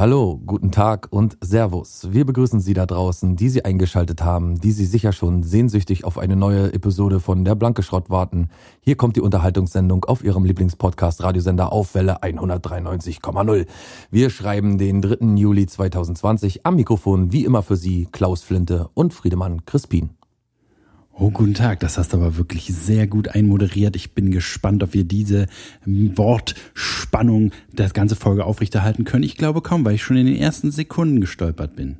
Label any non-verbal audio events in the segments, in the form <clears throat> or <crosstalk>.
Hallo, guten Tag und Servus. Wir begrüßen Sie da draußen, die Sie eingeschaltet haben, die Sie sicher schon sehnsüchtig auf eine neue Episode von Der Blanke Schrott warten. Hier kommt die Unterhaltungssendung auf Ihrem Lieblingspodcast Radiosender auf Welle 193,0. Wir schreiben den 3. Juli 2020 am Mikrofon wie immer für Sie Klaus Flinte und Friedemann Crispin. Oh, guten Tag. Das hast du aber wirklich sehr gut einmoderiert. Ich bin gespannt, ob wir diese Wortspannung der ganze Folge aufrechterhalten können. Ich glaube kaum, weil ich schon in den ersten Sekunden gestolpert bin.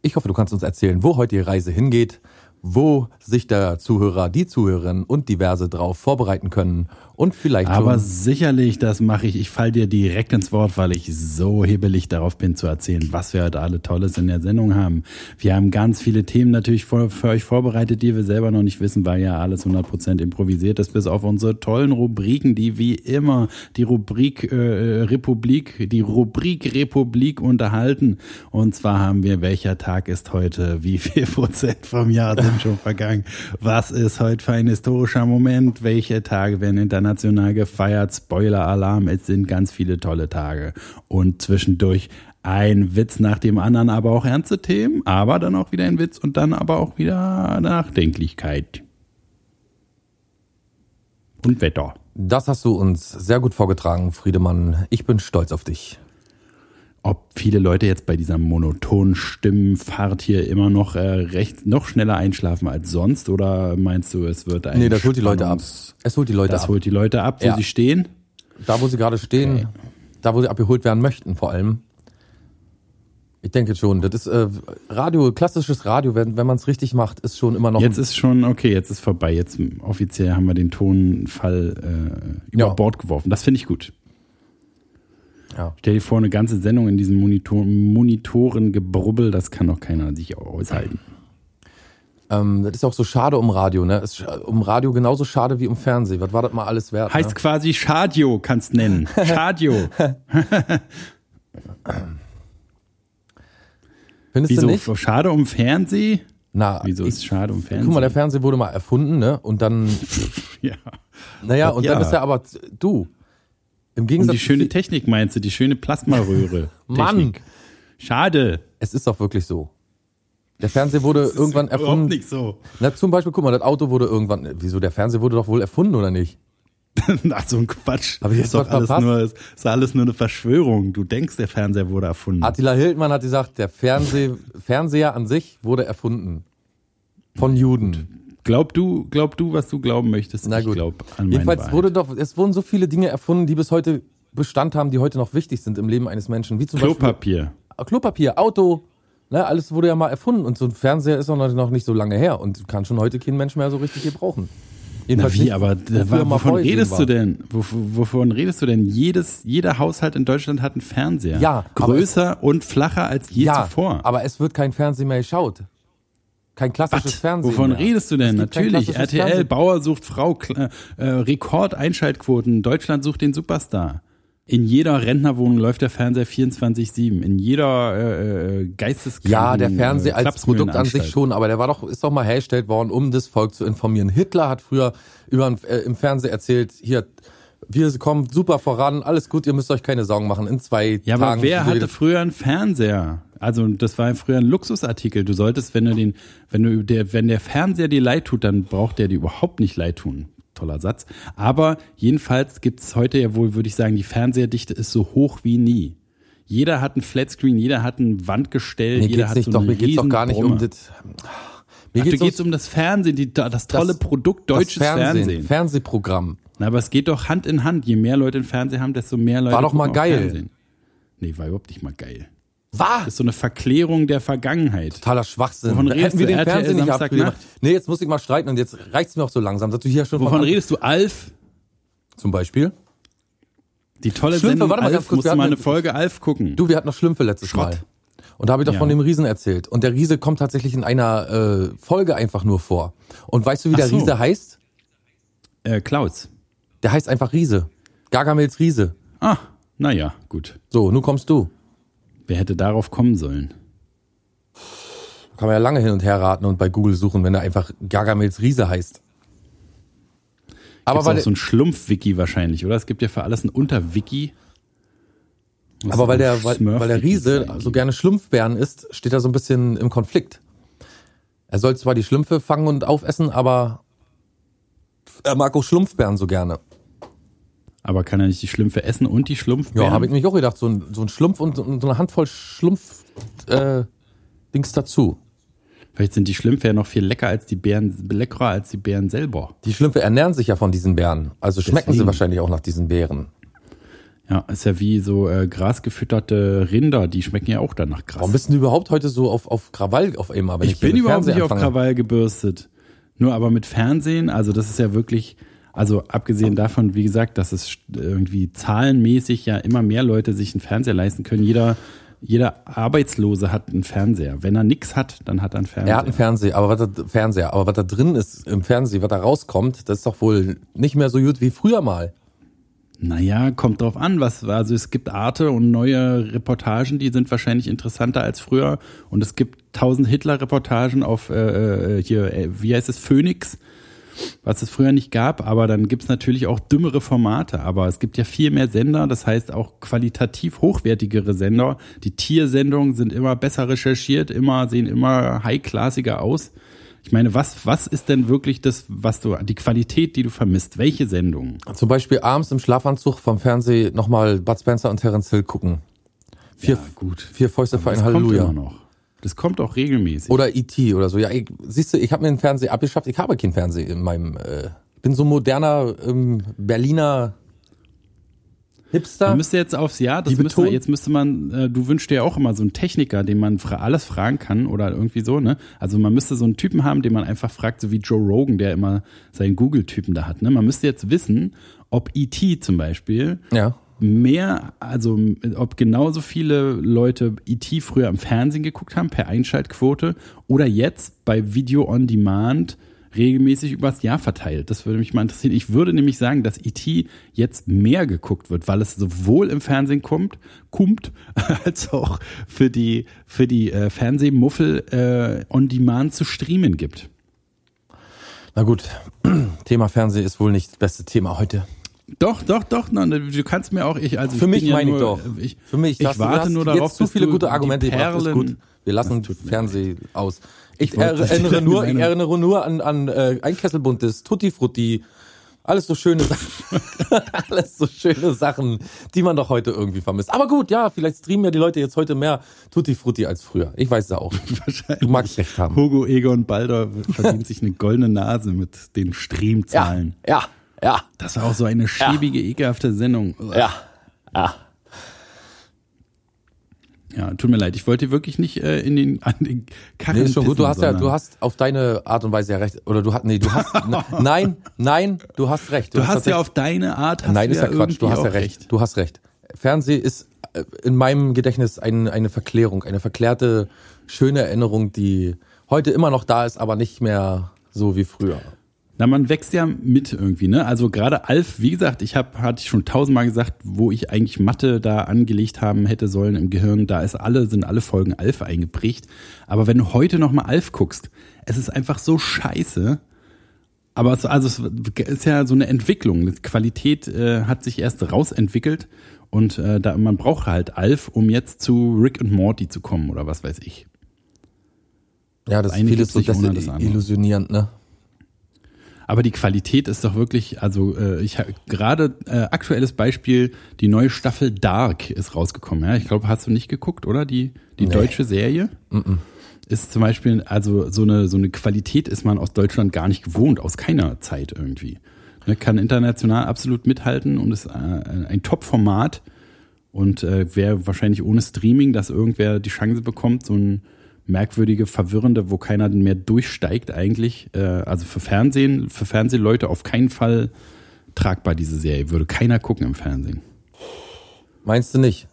Ich hoffe, du kannst uns erzählen, wo heute die Reise hingeht wo sich der Zuhörer, die Zuhörerin und diverse drauf vorbereiten können und vielleicht Aber schon sicherlich, das mache ich. Ich fall dir direkt ins Wort, weil ich so hebelig darauf bin zu erzählen, was wir heute alle Tolles in der Sendung haben. Wir haben ganz viele Themen natürlich für, für euch vorbereitet, die wir selber noch nicht wissen, weil ja alles 100% improvisiert ist, bis auf unsere tollen Rubriken, die wie immer die Rubrik äh, Republik, die Rubrik Republik unterhalten. Und zwar haben wir, welcher Tag ist heute, wie viel <laughs> Prozent vom Jahr sind schon vergangen. Was ist heute für ein historischer Moment? Welche Tage werden international gefeiert? Spoiler-Alarm, es sind ganz viele tolle Tage. Und zwischendurch ein Witz nach dem anderen, aber auch ernste Themen, aber dann auch wieder ein Witz und dann aber auch wieder Nachdenklichkeit. Und Wetter. Das hast du uns sehr gut vorgetragen, Friedemann. Ich bin stolz auf dich ob viele Leute jetzt bei dieser monotonen Stimmenfahrt hier immer noch äh, recht noch schneller einschlafen als sonst oder meinst du, es wird ein Nee, das holt die Leute ab. Es holt die Leute das ab. holt die Leute ab, wo Ja. sie stehen. Da, wo sie gerade stehen, Okay. da, wo sie abgeholt werden möchten, vor allem. Ich denke schon, das ist äh, Radio, klassisches Radio, wenn, wenn man es richtig macht, ist schon immer noch. Jetzt ist schon okay, jetzt ist vorbei. Jetzt mm, offiziell haben wir den Tonfall äh, über Ja. Bord geworfen. Das finde ich gut. Ja. Stell dir vor, eine ganze Sendung in diesem Monitor Monitorengebrubbel, das kann doch keiner sich aushalten. ähm, das ist auch so schade um Radio, ne? Ist um Radio genauso schade wie um Fernsehen. Was war das mal alles wert? Heißt ne? quasi Schadio, kannst nennen. <laughs> Schadio. <laughs> Findest Wieso? du nicht? Schade um Fernseh? Na, Wieso ist schade um Fernsehen? Guck mal, der Fernseher wurde mal erfunden, ne? Und dann, <laughs> ja. naja, und dann Ja. ist er aber, du, im Um Gegensatz die schöne Technik meinst du, die schöne Plasmaröhre. <laughs> Mann. Technik. Schade. es ist doch wirklich so. Der Fernseher wurde irgendwann Überhaupt erfunden. nicht so. Na, zum Beispiel, guck mal, das Auto wurde irgendwann, wieso, der Fernseher wurde doch wohl erfunden, oder nicht? <laughs> Ach, so ein Quatsch. Ich jetzt ist doch alles verpasst? nur, ist, ist alles nur eine Verschwörung. Du denkst, der Fernseher wurde erfunden. Attila Hildmann hat gesagt, der Fernseh, Fernseher an sich wurde erfunden. Von Juden. Glaub du, glaub du, was du glauben möchtest. Na ich gut. glaub an Jedenfalls Wahrheit. wurde doch, es wurden so viele Dinge erfunden, die bis heute Bestand haben, die heute noch wichtig sind im Leben eines Menschen. Wie zum Klopapier. Beispiel Klopapier, Auto, ne, alles wurde ja mal erfunden und so ein Fernseher ist auch noch nicht so lange her und kann schon heute kein Mensch mehr so richtig gebrauchen. Na Jedenfalls wie, nicht, aber war, wovon redest war. du denn? Wov- Wovon redest du denn? Jedes, jeder Haushalt in Deutschland hat einen Fernseher. Ja, Größer und flacher als je ja, zuvor. aber es wird kein Fernsehen mehr geschaut. Kein klassisches Was? Fernsehen Wovon mehr. redest du denn? Natürlich. RTL, Fernsehen. Bauer sucht Frau, äh, Rekord-Einschaltquoten. Deutschland sucht den Superstar. In jeder Rentnerwohnung läuft der Fernseher 24-7. In jeder äh, äh, Geisteskranken Ja, der Fernseher äh, als Produkt an sich schon, aber der war doch, ist doch mal hergestellt worden, um das Volk zu informieren. Hitler hat früher über, äh, im Fernsehen erzählt, hier, wir kommen super voran, alles gut, ihr müsst euch keine Sorgen machen. In zwei Ja, Tagen. aber wer hatte früher einen Fernseher? Also das war früher ein Luxusartikel. Du solltest, wenn du den, wenn du der, wenn der Fernseher dir leid tut, dann braucht der dir überhaupt nicht leid tun. Toller Satz. Aber jedenfalls gibt es heute ja wohl, würde ich sagen, die Fernsehdichte ist so hoch wie nie. Jeder hat ein Flatscreen, jeder hat ein Wandgestell, Mir jeder hat nicht, so doch, mir geht's doch gar nicht um das. Mir Ach, geht's geht's um das Fernsehen, die, das tolle Produkt deutsches das Fernsehen, Fernsehen. Fernsehprogramm. Na, aber es geht doch Hand in Hand. Je mehr Leute einen Fernseher haben, desto mehr Leute War doch mal geil. Fernsehen. Nee, war überhaupt nicht mal geil. Was? Das ist so eine Verklärung der Vergangenheit. Totaler Schwachsinn. Wovon redest Hätten wir du? den RTL Fernsehen nicht abgemacht. Nee, jetzt muss ich mal streiten und jetzt reicht's mir auch so langsam, dass du hier schon Wovon von redest du? Alf? Zum Beispiel. Die tolle Schlümpfe, Sendung warte mal Alf. Musst wir du mal eine Folge Alf gucken. Du, wir hatten noch Schlümpfe letztes Schrott. Mal. Und da habe ich doch Ja. von dem Riesen erzählt. Und der Riese kommt tatsächlich in einer äh, Folge einfach nur vor. Und weißt du, wie Ach der so. Riese heißt? Äh, Klaus. Der heißt einfach Riese. Gargamels Riese. Ah, naja, gut. So, nun kommst du. Wer hätte darauf kommen sollen? Kann man ja lange hin und her raten und bei Google suchen, wenn er einfach Gargamels Riese heißt. Aber Aber weil auch so ein Schlumpf-Wiki wahrscheinlich, oder? Es gibt ja für alles ein Unter-Wiki. Aber weil der, weil, weil der Riese so gerne Schlumpfbären isst, steht er so ein bisschen im Konflikt. Er soll zwar die Schlümpfe fangen und aufessen, aber er mag auch Schlumpfbären so gerne. Aber kann er nicht die Schlümpfe essen und die Schlumpfbären? Ja, habe ich mich auch gedacht, so ein, so ein Schlumpf und, so eine Handvoll Schlumpf äh, Dings dazu. Vielleicht sind die Schlümpfe ja noch viel lecker als die Bären, leckerer als die Bären selber. Die Schlümpfe ernähren sich ja von diesen Bären. Also schmecken Deswegen. sie wahrscheinlich auch nach diesen Beeren. Ja, ist ja wie so äh, grasgefütterte Rinder, die schmecken ja auch danach Gras. Warum bist du überhaupt heute so auf, auf Krawall auf einmal? Ich ich bin überhaupt nicht Fernsehen auf anfange? Krawall gebürstet. Nur aber mit Fernsehen, also das ist ja wirklich, also abgesehen davon, wie gesagt, dass es irgendwie zahlenmäßig ja immer mehr Leute sich einen Fernseher leisten können. Jeder, jeder Arbeitslose hat einen Fernseher. Wenn er nichts hat, dann hat er einen Fernseher. Er hat einen Fernseher, aber was da, Fernseher, aber was da drin ist im Fernsehen, was da rauskommt, das ist doch wohl nicht mehr so gut wie früher mal. Naja, kommt drauf an, was, also es gibt Arte und neue Reportagen, die sind wahrscheinlich interessanter als früher. Und es gibt tausend Hitler-Reportagen auf äh, äh, hier, äh, wie heißt es, Phoenix, was es früher nicht gab, aber dann gibt's natürlich auch dümmere Formate. Aber es gibt ja viel mehr Sender, das heißt auch qualitativ hochwertigere Sender. Die Tiersendungen sind immer besser recherchiert, immer, sehen immer high-classiger aus. Ich meine, was, was ist denn wirklich das, was du, die Qualität, die du vermisst? Welche Sendungen? Zum Beispiel abends im Schlafanzug vom Fernsehen nochmal Bud Spencer und Terence Hill gucken. Vier, Ja, gut. vier Fäuste für ein kommt Halleluja. immer noch. Das kommt auch regelmäßig. Oder E.T. oder so. Ja, ich, siehst du, ich habe mir den Fernseher abgeschafft. Ich habe keinen Fernseher in meinem. Äh, ich bin so moderner ähm, Berliner Hipster. Man müsste jetzt aufs Jahr, das müsste jetzt müsste man, äh, du wünschst dir ja auch immer so einen Techniker, den man fra alles fragen kann oder irgendwie so, ne? Also man müsste so einen Typen haben, den man einfach fragt, so wie Joe Rogan, der immer seinen Google-Typen da hat, ne? Man müsste jetzt wissen, ob E.T. zum Beispiel ja. Mehr, also ob genauso viele Leute E.T. früher im Fernsehen geguckt haben, per Einschaltquote, oder jetzt bei Video on Demand regelmäßig übers Jahr verteilt. Das würde mich mal interessieren. Ich würde nämlich sagen, dass E.T. jetzt mehr geguckt wird, weil es sowohl im Fernsehen kommt, kommt, <laughs> als auch für die, für die äh, Fernsehmuffel äh, on Demand zu streamen gibt. Na gut, <clears throat> Thema Fernsehen ist wohl nicht das beste Thema heute. Doch, doch, doch. Na, du kannst mir auch, ich, also Für ich mich bin ja meine ich doch. Ich, Für mich, ich du warte hast nur jetzt darauf, zu bis viele gute Argumente gebracht. Ist Perlen- gut. Wir lassen Fernsehen aus. Ich, er, erinnere <laughs> nur, ich erinnere nur an, an äh, ein Kesselbuntes, Tutti Frutti, alles so schöne Sachen, <laughs> alles so schöne Sachen, die man doch heute irgendwie vermisst. Aber gut, ja, vielleicht streamen ja die Leute jetzt heute mehr Tutti Frutti als früher. Ich weiß es auch. <laughs> Du magst recht haben. Hugo Egon Balder verdient sich eine goldene Nase mit den Streamzahlen. ja, ja, Das war auch so eine schäbige, ekelhafte Sendung. ja, ja. Ja, tut mir leid, ich wollte wirklich nicht äh, in den, an den Karren Nee, ist schon gut. Du hast ja, du hast auf deine Art und Weise ja recht. Oder du hast, nee, du hast, <laughs> nein, nein, du hast recht. Du hast ja tatsächlich- auf deine Art, hast Nein, du ist ja Quatsch. Du hast ja auch recht. Du hast recht. Fernsehen ist äh, in meinem Gedächtnis ein, eine Verklärung, eine verklärte, schöne Erinnerung, die heute immer noch da ist, aber nicht mehr so wie früher. Na, man wächst ja mit irgendwie, ne? Also gerade Alf, wie gesagt, ich habe, hatte ich schon tausendmal gesagt, wo ich eigentlich Mathe da angelegt haben hätte sollen im Gehirn, da ist alle, sind alle Folgen Alf eingeprägt. Aber wenn du heute nochmal Alf guckst, es ist einfach so scheiße. Aber es, also es ist ja so eine Entwicklung. Die Qualität äh, hat sich erst rausentwickelt und äh, da man braucht halt Alf, um jetzt zu Rick und Morty zu kommen oder was weiß ich. Ja, das ist Eine vieles so das illusionierend, ne? Aber die Qualität ist doch wirklich, also äh, ich ha- gerade äh, aktuelles Beispiel, die neue Staffel Dark ist rausgekommen. Ja, ich glaube, hast du nicht geguckt, oder die die Nee. deutsche Serie? Ist zum Beispiel, also so eine so eine Qualität ist man aus Deutschland gar nicht gewohnt, aus keiner Zeit irgendwie. Ne, kann international absolut mithalten und ist äh, ein Top-Format. Und äh, wäre wahrscheinlich ohne Streaming, dass irgendwer die Chance bekommt, so ein merkwürdige, verwirrende, wo keiner mehr durchsteigt eigentlich. Äh, also für Fernsehen, für Fernsehleute auf keinen Fall tragbar, diese Serie. Würde keiner gucken im Fernsehen. Meinst du nicht?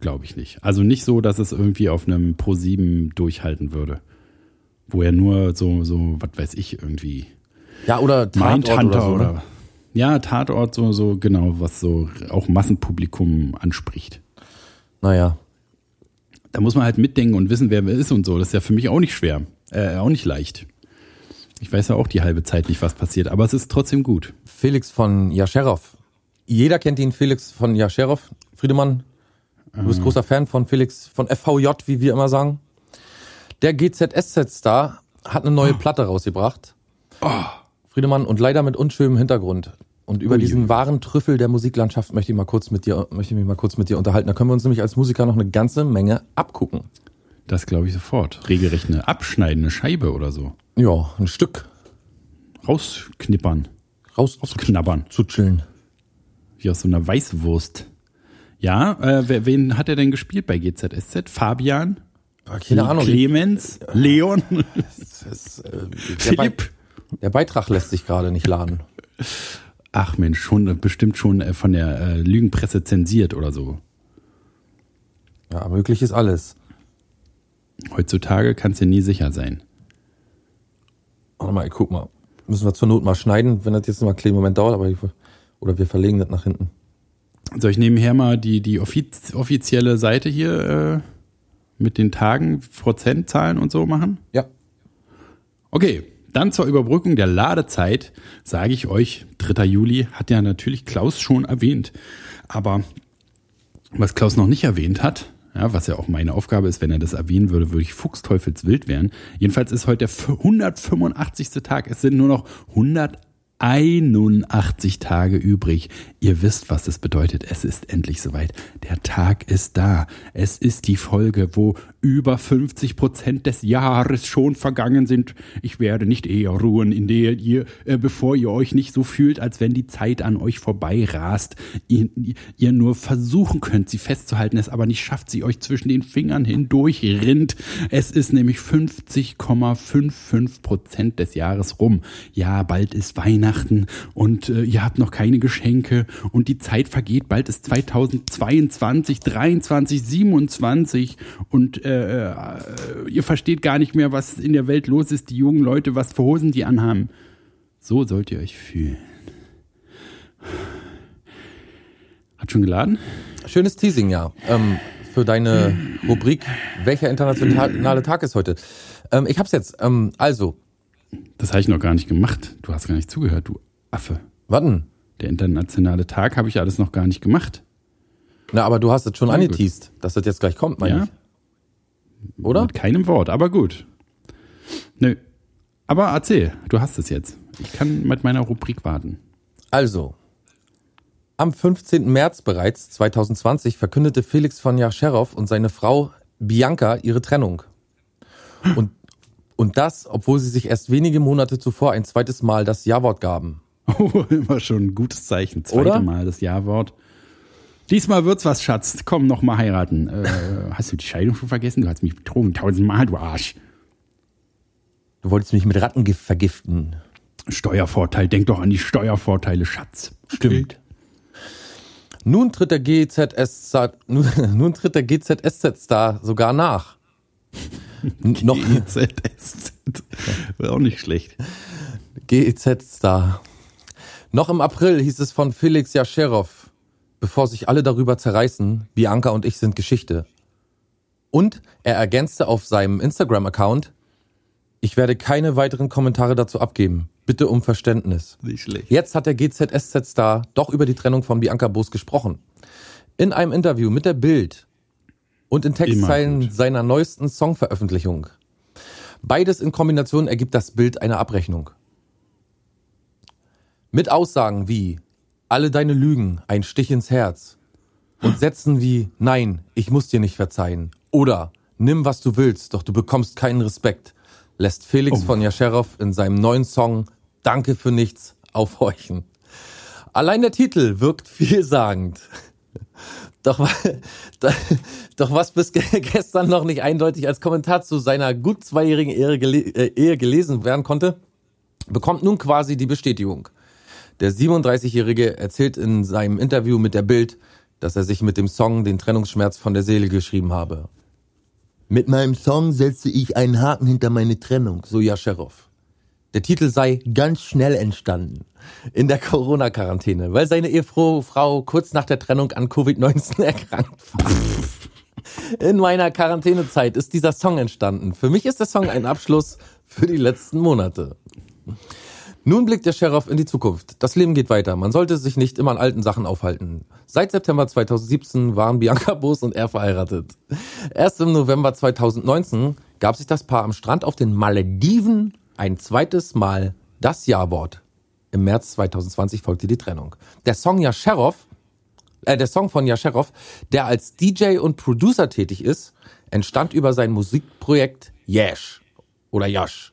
Glaube ich nicht. Also nicht so, dass es irgendwie auf einem Pro 7 durchhalten würde. Wo er nur so, so, was weiß ich, irgendwie Ja, oder Tatort oder oder, so. Ne? ja, Tatort, so, so, genau, was so auch Massenpublikum anspricht. Naja. Da muss man halt mitdenken und wissen, wer wer ist und so. Das ist ja für mich auch nicht schwer, äh, auch nicht leicht. Ich weiß ja auch die halbe Zeit nicht, was passiert, aber es ist trotzdem gut. Felix von Jascherov. Jeder kennt ihn, Felix von Jascherov. Friedemann, Du bist großer Fan von Felix, von FVJ, wie wir immer sagen. Der GZSZ-Star hat eine neue Platte rausgebracht. Friedemann und leider mit unschönem Hintergrund. Und über Ui. diesen wahren Trüffel der Musiklandschaft möchte ich mal kurz mit dir, möchte ich mich mal kurz mit dir unterhalten. Da können wir uns nämlich als Musiker noch eine ganze Menge abgucken. Das glaube ich sofort. Regelrecht eine abschneidende Scheibe oder so. Ja, ein Stück Rausknippern, raus rausknabbern. zu chillen. Wie aus so einer Weißwurst. Ja, äh, wen hat er denn gespielt bei GZSZ? Fabian? Keine Ahnung. Clemens? Leon? <laughs> Ist, äh, der, Be Philipp? der Beitrag lässt sich gerade nicht laden. <laughs> Ach Mensch, schon bestimmt schon äh, von der äh, Lügenpresse zensiert oder so. Ja, möglich ist alles. Heutzutage kannst du nie sicher sein. Warte mal, ich guck mal. Müssen wir zur Not mal schneiden, wenn das jetzt mal einen kleinen Moment dauert, aber ich, oder wir verlegen das nach hinten. Soll ich nebenher mal die, die offiz offizielle Seite hier äh, mit den Tagen, Prozentzahlen und so machen? Ja. Okay, dann zur Überbrückung der Ladezeit sage ich euch, 3. Juli hat ja natürlich Klaus schon erwähnt. Aber was Klaus noch nicht erwähnt hat, ja, was ja auch meine Aufgabe ist, wenn er das erwähnen würde, würde ich fuchsteufelswild werden. Jedenfalls ist heute der 185. Tag. Es sind nur noch 181 Tage übrig. Ihr wisst, was das bedeutet. Es ist endlich soweit. Der Tag ist da. Es ist die Folge, wo über 50 Prozent des Jahres schon vergangen sind. Ich werde nicht eher ruhen, in der ihr, äh, bevor ihr euch nicht so fühlt, als wenn die Zeit an euch vorbei rast. Ihr, ihr nur versuchen könnt, sie festzuhalten, es aber nicht schafft, sie euch zwischen den Fingern hindurch rinnt. Es ist nämlich 50,55 Prozent des Jahres rum. Ja, bald ist Weihnachten und äh, ihr habt noch keine Geschenke und die Zeit vergeht. Bald ist 2022, 23, 27 und äh, äh, ihr versteht gar nicht mehr, was in der Welt los ist. Die jungen Leute, was für Hosen die anhaben. So sollt ihr euch fühlen. Hat schon geladen? Schönes Teasing, ja. Ähm, für deine Rubrik, welcher internationale Tag ist heute? Ähm, ich hab's jetzt. Ähm, also, Das habe ich noch gar nicht gemacht. Du hast gar nicht zugehört, du Affe. warten. Der internationale Tag habe ich alles noch gar nicht gemacht. Na, aber du hast es schon gut. angeteased, dass das jetzt gleich kommt, meine Ja? ich. Oder? Mit keinem Wort, aber gut. Nö. Aber erzähl, du hast es jetzt. Ich kann mit meiner Rubrik warten. Also, am 15. März bereits 2020 verkündete Felix von Jascherow und seine Frau Bianca ihre Trennung. Und, und das, obwohl sie sich erst wenige Monate zuvor ein zweites Mal das Ja-Wort gaben. Oh, <laughs> immer schon ein gutes Zeichen. Zweite Oder? Mal das Ja-Wort. Diesmal wird's was, Schatz. Komm, noch mal heiraten. Äh, <laughs> hast du die Scheidung schon vergessen? Du hast mich betrogen tausendmal, du Arsch. Du wolltest mich mit Rattengift vergiften. Steuervorteil, denk doch an die Steuervorteile, Schatz. Stimmt. Nun tritt der GZS, nun, <laughs> nun tritt der GZSZ-Star sogar nach. Noch <laughs> GZSZ. Wäre auch nicht schlecht. GEZ-Star. Noch im April hieß es von Felix Jascherow, bevor sich alle darüber zerreißen, Bianca und ich sind Geschichte. Und er ergänzte auf seinem Instagram-Account, ich werde keine weiteren Kommentare dazu abgeben. Bitte um Verständnis. Nicht schlecht. Jetzt hat der GZSZ-Star doch über die Trennung von Bianca Boos gesprochen. In einem Interview mit der Bild und in Textzeilen seiner neuesten Songveröffentlichung. Beides in Kombination ergibt das Bild eine Abrechnung. Mit Aussagen wie alle deine Lügen, ein Stich ins Herz und Sätzen wie nein, ich muss dir nicht verzeihen oder nimm was du willst, doch du bekommst keinen Respekt, lässt Felix Oh. von Jascherow in seinem neuen Song Danke für nichts aufhorchen. Allein der Titel wirkt vielsagend. <laughs> <laughs> Doch, doch was bis ge- <laughs> gestern noch nicht eindeutig als Kommentar zu seiner gut zweijährigen Ehe, äh, Ehe gelesen werden konnte, bekommt nun quasi die Bestätigung. Der 37-Jährige erzählt in seinem Interview mit der Bild, dass er sich mit dem Song den Trennungsschmerz von der Seele geschrieben habe. Mit meinem Song setze ich einen Haken hinter meine Trennung. So Jascherow. Der Titel sei Ganz schnell entstanden. in der Corona-Quarantäne, weil seine Ehefrau Frau kurz nach der Trennung an Covid-19 <laughs> erkrankt war. In meiner Quarantänezeit ist dieser Song entstanden. Für mich ist der Song ein Abschluss für die letzten Monate. Nun blickt der Sheriff in die Zukunft. Das Leben geht weiter. Man sollte sich nicht immer an alten Sachen aufhalten. Seit September 2017 waren Bianca Boos und er verheiratet. Erst im November 2019 gab sich das Paar am Strand auf den Malediven ein zweites Mal das Ja-Wort. Im März 2020 folgte die Trennung. Der Song Yasherow, äh, der Song von Yasherow, der als DJ und Producer tätig ist, entstand über sein Musikprojekt Yash oder Yash.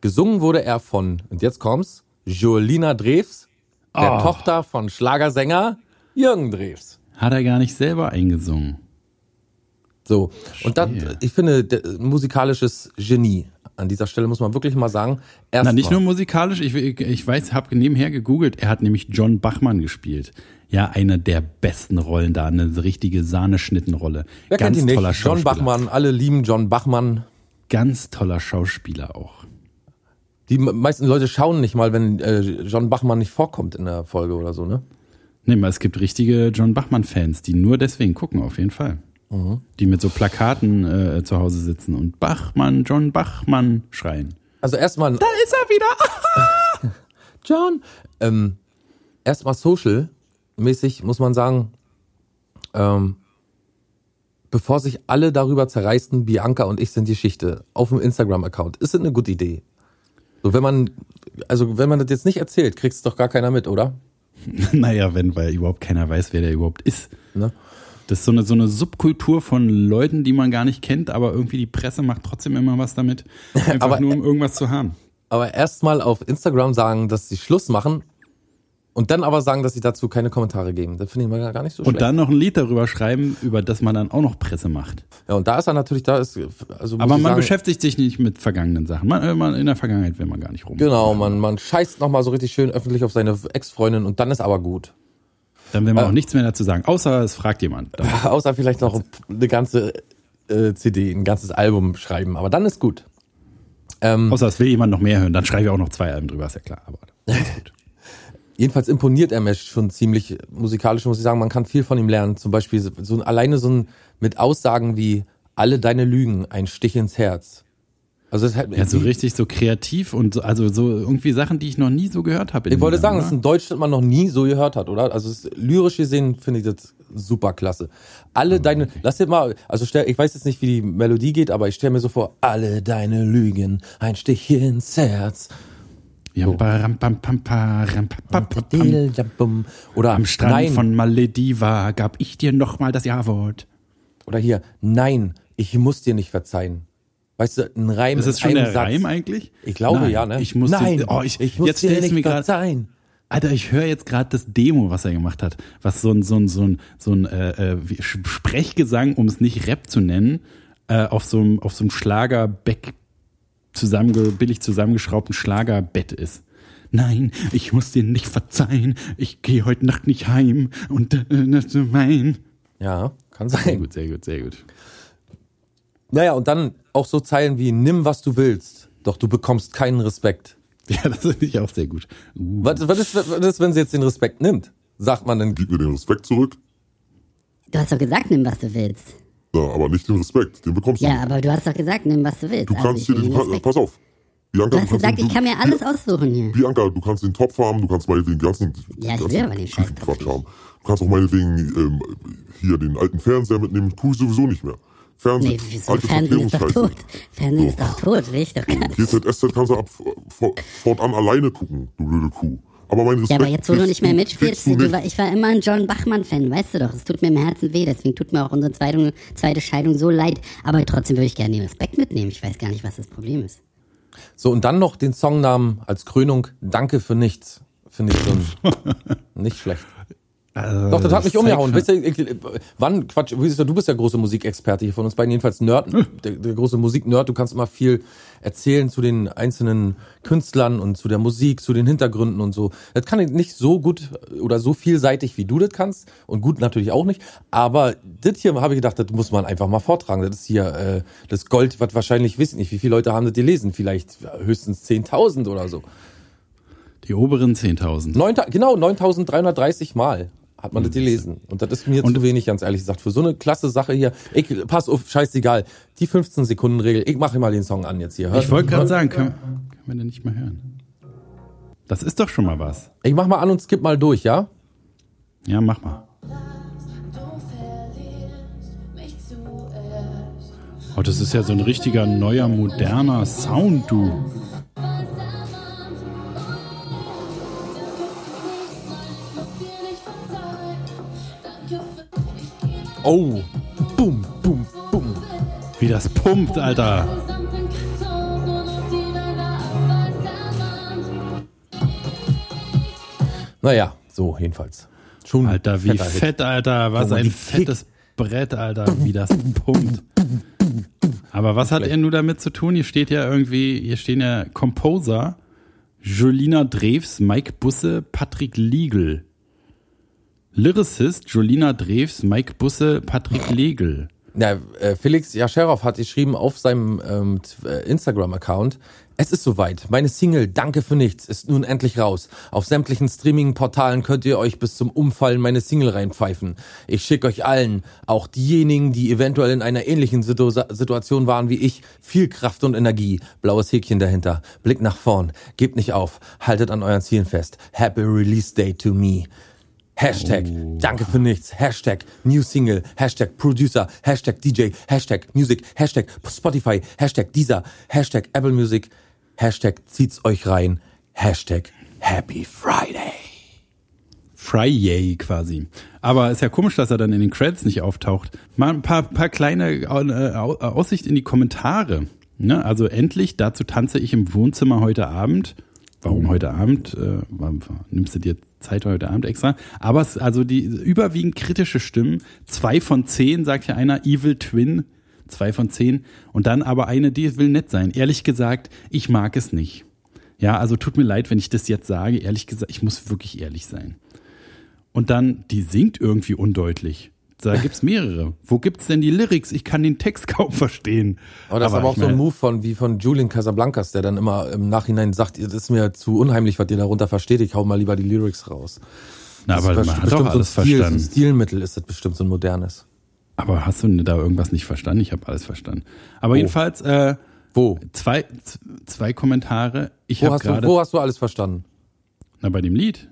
Gesungen wurde er von, und jetzt kommt's, Jolina Drews, der Oh. Tochter von Schlagersänger Jürgen Drews. Hat er gar nicht selber eingesungen. So, und das, Verstehe. ich finde, musikalisches Genie. An dieser Stelle muss man wirklich mal sagen. Erst Na, nicht nur musikalisch, ich, ich, ich weiß, habe nebenher gegoogelt, er hat nämlich John Bachmann gespielt. Ja, eine der besten Rollen da, eine richtige Sahneschnittenrolle. Wer Ganz kennt ihn toller nicht? John. Bachmann, alle lieben John Bachmann. Ganz toller Schauspieler auch. Die meisten Leute schauen nicht mal, wenn äh, John Bachmann nicht vorkommt in der Folge oder so, ne? Nee, es gibt richtige John Bachmann-Fans, die nur deswegen gucken, auf jeden Fall. Mhm. Die mit so Plakaten äh, zu Hause sitzen und Bachmann, John Bachmann schreien. Also erstmal, Da ist er wieder! <laughs> John, ähm, erstmal social-mäßig muss man sagen, ähm, bevor sich alle darüber zerreißen, Bianca und ich sind die Schichte auf dem Instagram-Account, ist das eine gute Idee. So, wenn man, also wenn man das jetzt nicht erzählt, kriegt es doch gar keiner mit, oder? <laughs> naja, wenn, weil überhaupt keiner weiß, wer der überhaupt ist. Ne? Das ist so eine, so eine Subkultur von Leuten, die man gar nicht kennt, aber irgendwie die Presse macht trotzdem immer was damit. <laughs> Einfach Aber- nur, um irgendwas zu haben. Aber erstmal auf Instagram sagen, dass sie Schluss machen und dann aber sagen, dass sie dazu keine Kommentare geben. Das finde ich mal gar nicht so Und schlecht. dann noch ein Lied darüber schreiben, über das man dann auch noch Presse macht. ja, und da ist er natürlich, da ist, also Aber man sagen, beschäftigt sich nicht mit vergangenen Sachen. Man, äh, man, in der Vergangenheit will man gar nicht rum. Genau, man, man scheißt nochmal so richtig schön öffentlich auf seine Ex-Freundin und dann ist aber gut. Dann will man Äh. auch nichts mehr dazu sagen, außer es fragt jemand. <laughs> Außer vielleicht noch eine ganze äh, CD, ein ganzes Album schreiben, aber dann ist gut. Ähm, außer es will jemand noch mehr hören, dann schreibe ich auch noch zwei Alben drüber, ist ja klar. Aber gut. <laughs> jedenfalls imponiert er mir schon ziemlich musikalisch, muss ich sagen. Man kann viel von ihm lernen. Zum Beispiel so, so alleine so ein, mit Aussagen wie alle deine Lügen, ein Stich ins Herz. Also es hat, Ja, so richtig so kreativ und so, also so irgendwie Sachen, die ich noch nie so gehört habe. Ich wollte sagen, das oder? ist ein Deutsch, das man noch nie so gehört hat, oder? Also lyrisch gesehen finde ich das super klasse. Alle deine, lass dir mal, also stell, ich weiß jetzt nicht, wie die Melodie geht, aber ich stelle mir so vor, alle deine Lügen, ein Stich ins Herz. Ja. Oder Am Strand nein, von Malediva gab ich dir nochmal das Ja-Wort. oder hier, nein, ich muss dir nicht verzeihen. Weißt du, ein Reim Ist das schon der Satz. Reim eigentlich? Ich glaube Nein, ja, ne? Ich muss nein, dir, oh, ich, ich muss jetzt dir stellst nicht mir gerade verzeihen. Alter, ich höre jetzt gerade das Demo, was er gemacht hat, was so ein so ein so ein so ein äh, äh, Sprechgesang, um es nicht Rap zu nennen, äh, auf so einem auf so einem Schlagerbeck zusammenge billig zusammengeschraubten Schlagerbett ist. Nein, ich muss dir nicht verzeihen. Ich gehe heute Nacht nicht heim und äh, das ist mein. Ja, kann Sehr sein. gut, sehr gut, sehr gut. Naja, und dann auch so Zeilen wie, nimm was du willst, doch du bekommst keinen Respekt. <laughs> Ja, das finde ich auch sehr gut. Uh. Was, was, ist, was ist, wenn sie jetzt den Respekt nimmt? Sagt man dann, Gib mir den Respekt zurück. Du hast doch gesagt, nimm, was du willst. Ja, aber nicht den Respekt, den bekommst du. Ja, aber du hast doch gesagt, nimm, was du willst. du Also kannst dir will den, den pass auf. Bianca, Du hast kannst gesagt, den, ich kann mir alles aussuchen hier. Bianca, du kannst den Topf haben, du kannst meinetwegen den ganzen, Ja, ich ganzen will aber den scheiß Quatsch haben. Du kannst auch meinetwegen ähm, hier den alten Fernseher mitnehmen, tue ich sowieso nicht mehr. Fernsehen, Nee, wieso? alte Fernsehen ist doch tot. Fernsehen ist doch tot, will ich doch gar nicht. GZSZ kannst du ab vor- fortan alleine gucken, du blöde Kuh. Aber mein Respekt Ja, aber jetzt, wo du nicht mehr mitspielst, du, du ich war immer ein John Bachmann-Fan, weißt du doch. Es tut mir im Herzen weh, deswegen tut mir auch unsere zweite, zweite Scheidung so leid. Aber trotzdem würde ich gerne den Respekt mitnehmen. Ich weiß gar nicht, was das Problem ist. so und dann noch den Songnamen als Krönung, Danke für nichts. Finde ich schon <laughs> nicht schlecht. Also, Doch, das hat mich umgehauen. Weißt du, ich, wann, Quatsch, du bist ja- du bist ja große Musikexperte hier von uns beiden, jedenfalls Nerd, der, der große Musiknerd. Du kannst immer viel erzählen zu den einzelnen Künstlern und zu der Musik, zu den Hintergründen und so. Das kann ich nicht so gut oder so vielseitig, wie du das kannst und gut natürlich auch nicht. Aber das hier habe ich gedacht, das muss man einfach mal vortragen. Das ist hier äh, das Gold, was wahrscheinlich, wissen nicht, wie viele Leute haben das gelesen? Vielleicht höchstens 10.000 oder so. Die oberen 10.000. 9, genau, 9.330 Mal hat man das gelesen. Und das ist mir Und- zu wenig, ganz ehrlich gesagt. Für so eine klasse Sache hier, ich, pass auf, scheißegal. Die 15-Sekunden-Regel, ich mache mal den Song an jetzt hier. Hör- Ich wollte gerade sagen, können, können wir den nicht mehr hören? Das ist doch schon mal was. Ich mach mal an und skip mal durch, ja? Ja, mach mal. Oh, das ist ja so ein richtiger neuer, moderner Sound, du. Oh, bum, bum, bum. Wie das pumpt, Alter. Naja, so jedenfalls. Schon Alter, wie fett, Alter. Was Oh, ein fettes Brett, Alter. Wie das pumpt. Aber was hat er nur damit zu tun? Hier steht ja irgendwie, hier stehen ja Composer, Jolina Drews, Mike Busse, Patrick Liegel. Lyricist, Jolina Drews, Mike Busse, Patrick Legel. Ja, äh, Felix Jascherov hat geschrieben auf seinem ähm, äh, Instagram-Account, es ist soweit. Meine Single Danke für nichts ist nun endlich raus. Auf sämtlichen Streaming-Portalen könnt ihr euch bis zum Umfallen meine Single reinpfeifen. Ich schicke euch allen, auch diejenigen, die eventuell in einer ähnlichen Situ Situation waren wie ich, viel Kraft und Energie. Blaues Häkchen dahinter. Blick nach vorn. Gebt nicht auf. Haltet an euren Zielen fest. Happy Release Day to me. Hashtag Danke für nichts, Hashtag New Single, Hashtag Producer, Hashtag DJ, Hashtag Music, Hashtag Spotify, Hashtag Deezer, Hashtag Apple Music, Hashtag zieht's euch rein, Hashtag Happy Friday. Friday quasi. Aber ist ja komisch, dass er dann in den Credits nicht auftaucht. Mal ein paar, paar kleine äh, Au- Aussicht in die Kommentare. Ne? Also endlich, dazu tanze ich im Wohnzimmer heute Abend. Warum heute Abend? Äh, nimmst du dir Zeit heute Abend extra? Aber es, also die überwiegend kritische Stimmen, zwei von zehn, sagt ja einer, Evil Twin, zwei von zehn. Und dann aber eine, die will nett sein. Ehrlich gesagt, ich mag es nicht. Ja, also tut mir leid, wenn ich das jetzt sage. Ehrlich gesagt, ich muss wirklich ehrlich sein. Und dann, die singt irgendwie undeutlich. Da <laughs> gibt's mehrere. Wo gibt's denn die Lyrics? Ich kann den Text <laughs> kaum verstehen. Aber das ist aber auch so ein Move von, wie von Julian Casablancas, der dann immer im Nachhinein sagt, das ist mir zu unheimlich, was ihr darunter versteht, ich hau mal lieber die Lyrics raus. Na, Das aber ist man hat doch alles so Stil, verstanden. So ein Stilmittel ist das bestimmt so ein modernes. Aber hast du da irgendwas nicht verstanden? Ich habe alles verstanden. Aber jedenfalls äh, Wo? zwei, zwei Kommentare. Ich Wo habe gerade wo hast du alles verstanden? na bei dem Lied.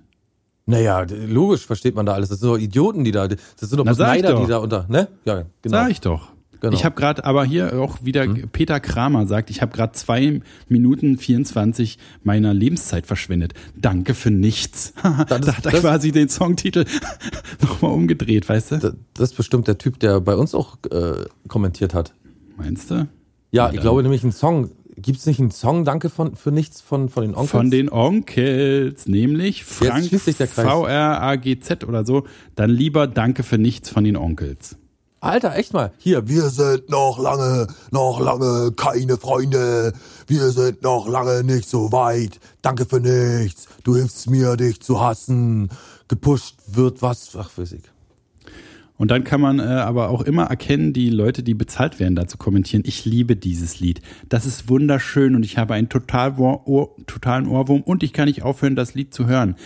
Naja, logisch versteht man da alles. Das sind doch Idioten, die da, das sind doch Na, bloß Neider, die da unter, ne? Ja, genau. Sag ich doch. Genau. Ich habe gerade, aber hier auch wieder Peter Kramer sagt, ich habe gerade zwei Minuten 24 meiner Lebenszeit verschwendet. Danke für nichts. <laughs> da ist- hat er quasi den Songtitel <laughs> nochmal umgedreht, weißt du? Da- Das ist bestimmt der Typ, der bei uns auch äh, kommentiert hat. Meinst du? Ja, ich glaube nämlich ein Song. Gibt es nicht einen Song, danke von, für nichts von, von den Onkels? Von den Onkels, nämlich Frank. VRAGZ oder so. Dann lieber Danke für nichts von den Onkels. Alter, echt mal. Hier, wir sind noch lange, noch lange keine Freunde. Wir sind noch lange nicht so weit. Danke für nichts. Du hilfst mir, dich zu hassen. gepusht wird was. Ach, ich. Und dann kann man äh, aber auch immer erkennen, die Leute, die bezahlt werden, dazu kommentieren. Ich liebe dieses Lied. Das ist wunderschön und ich habe einen total Ohr, Ohr, totalen Ohrwurm und ich kann nicht aufhören, das Lied zu hören.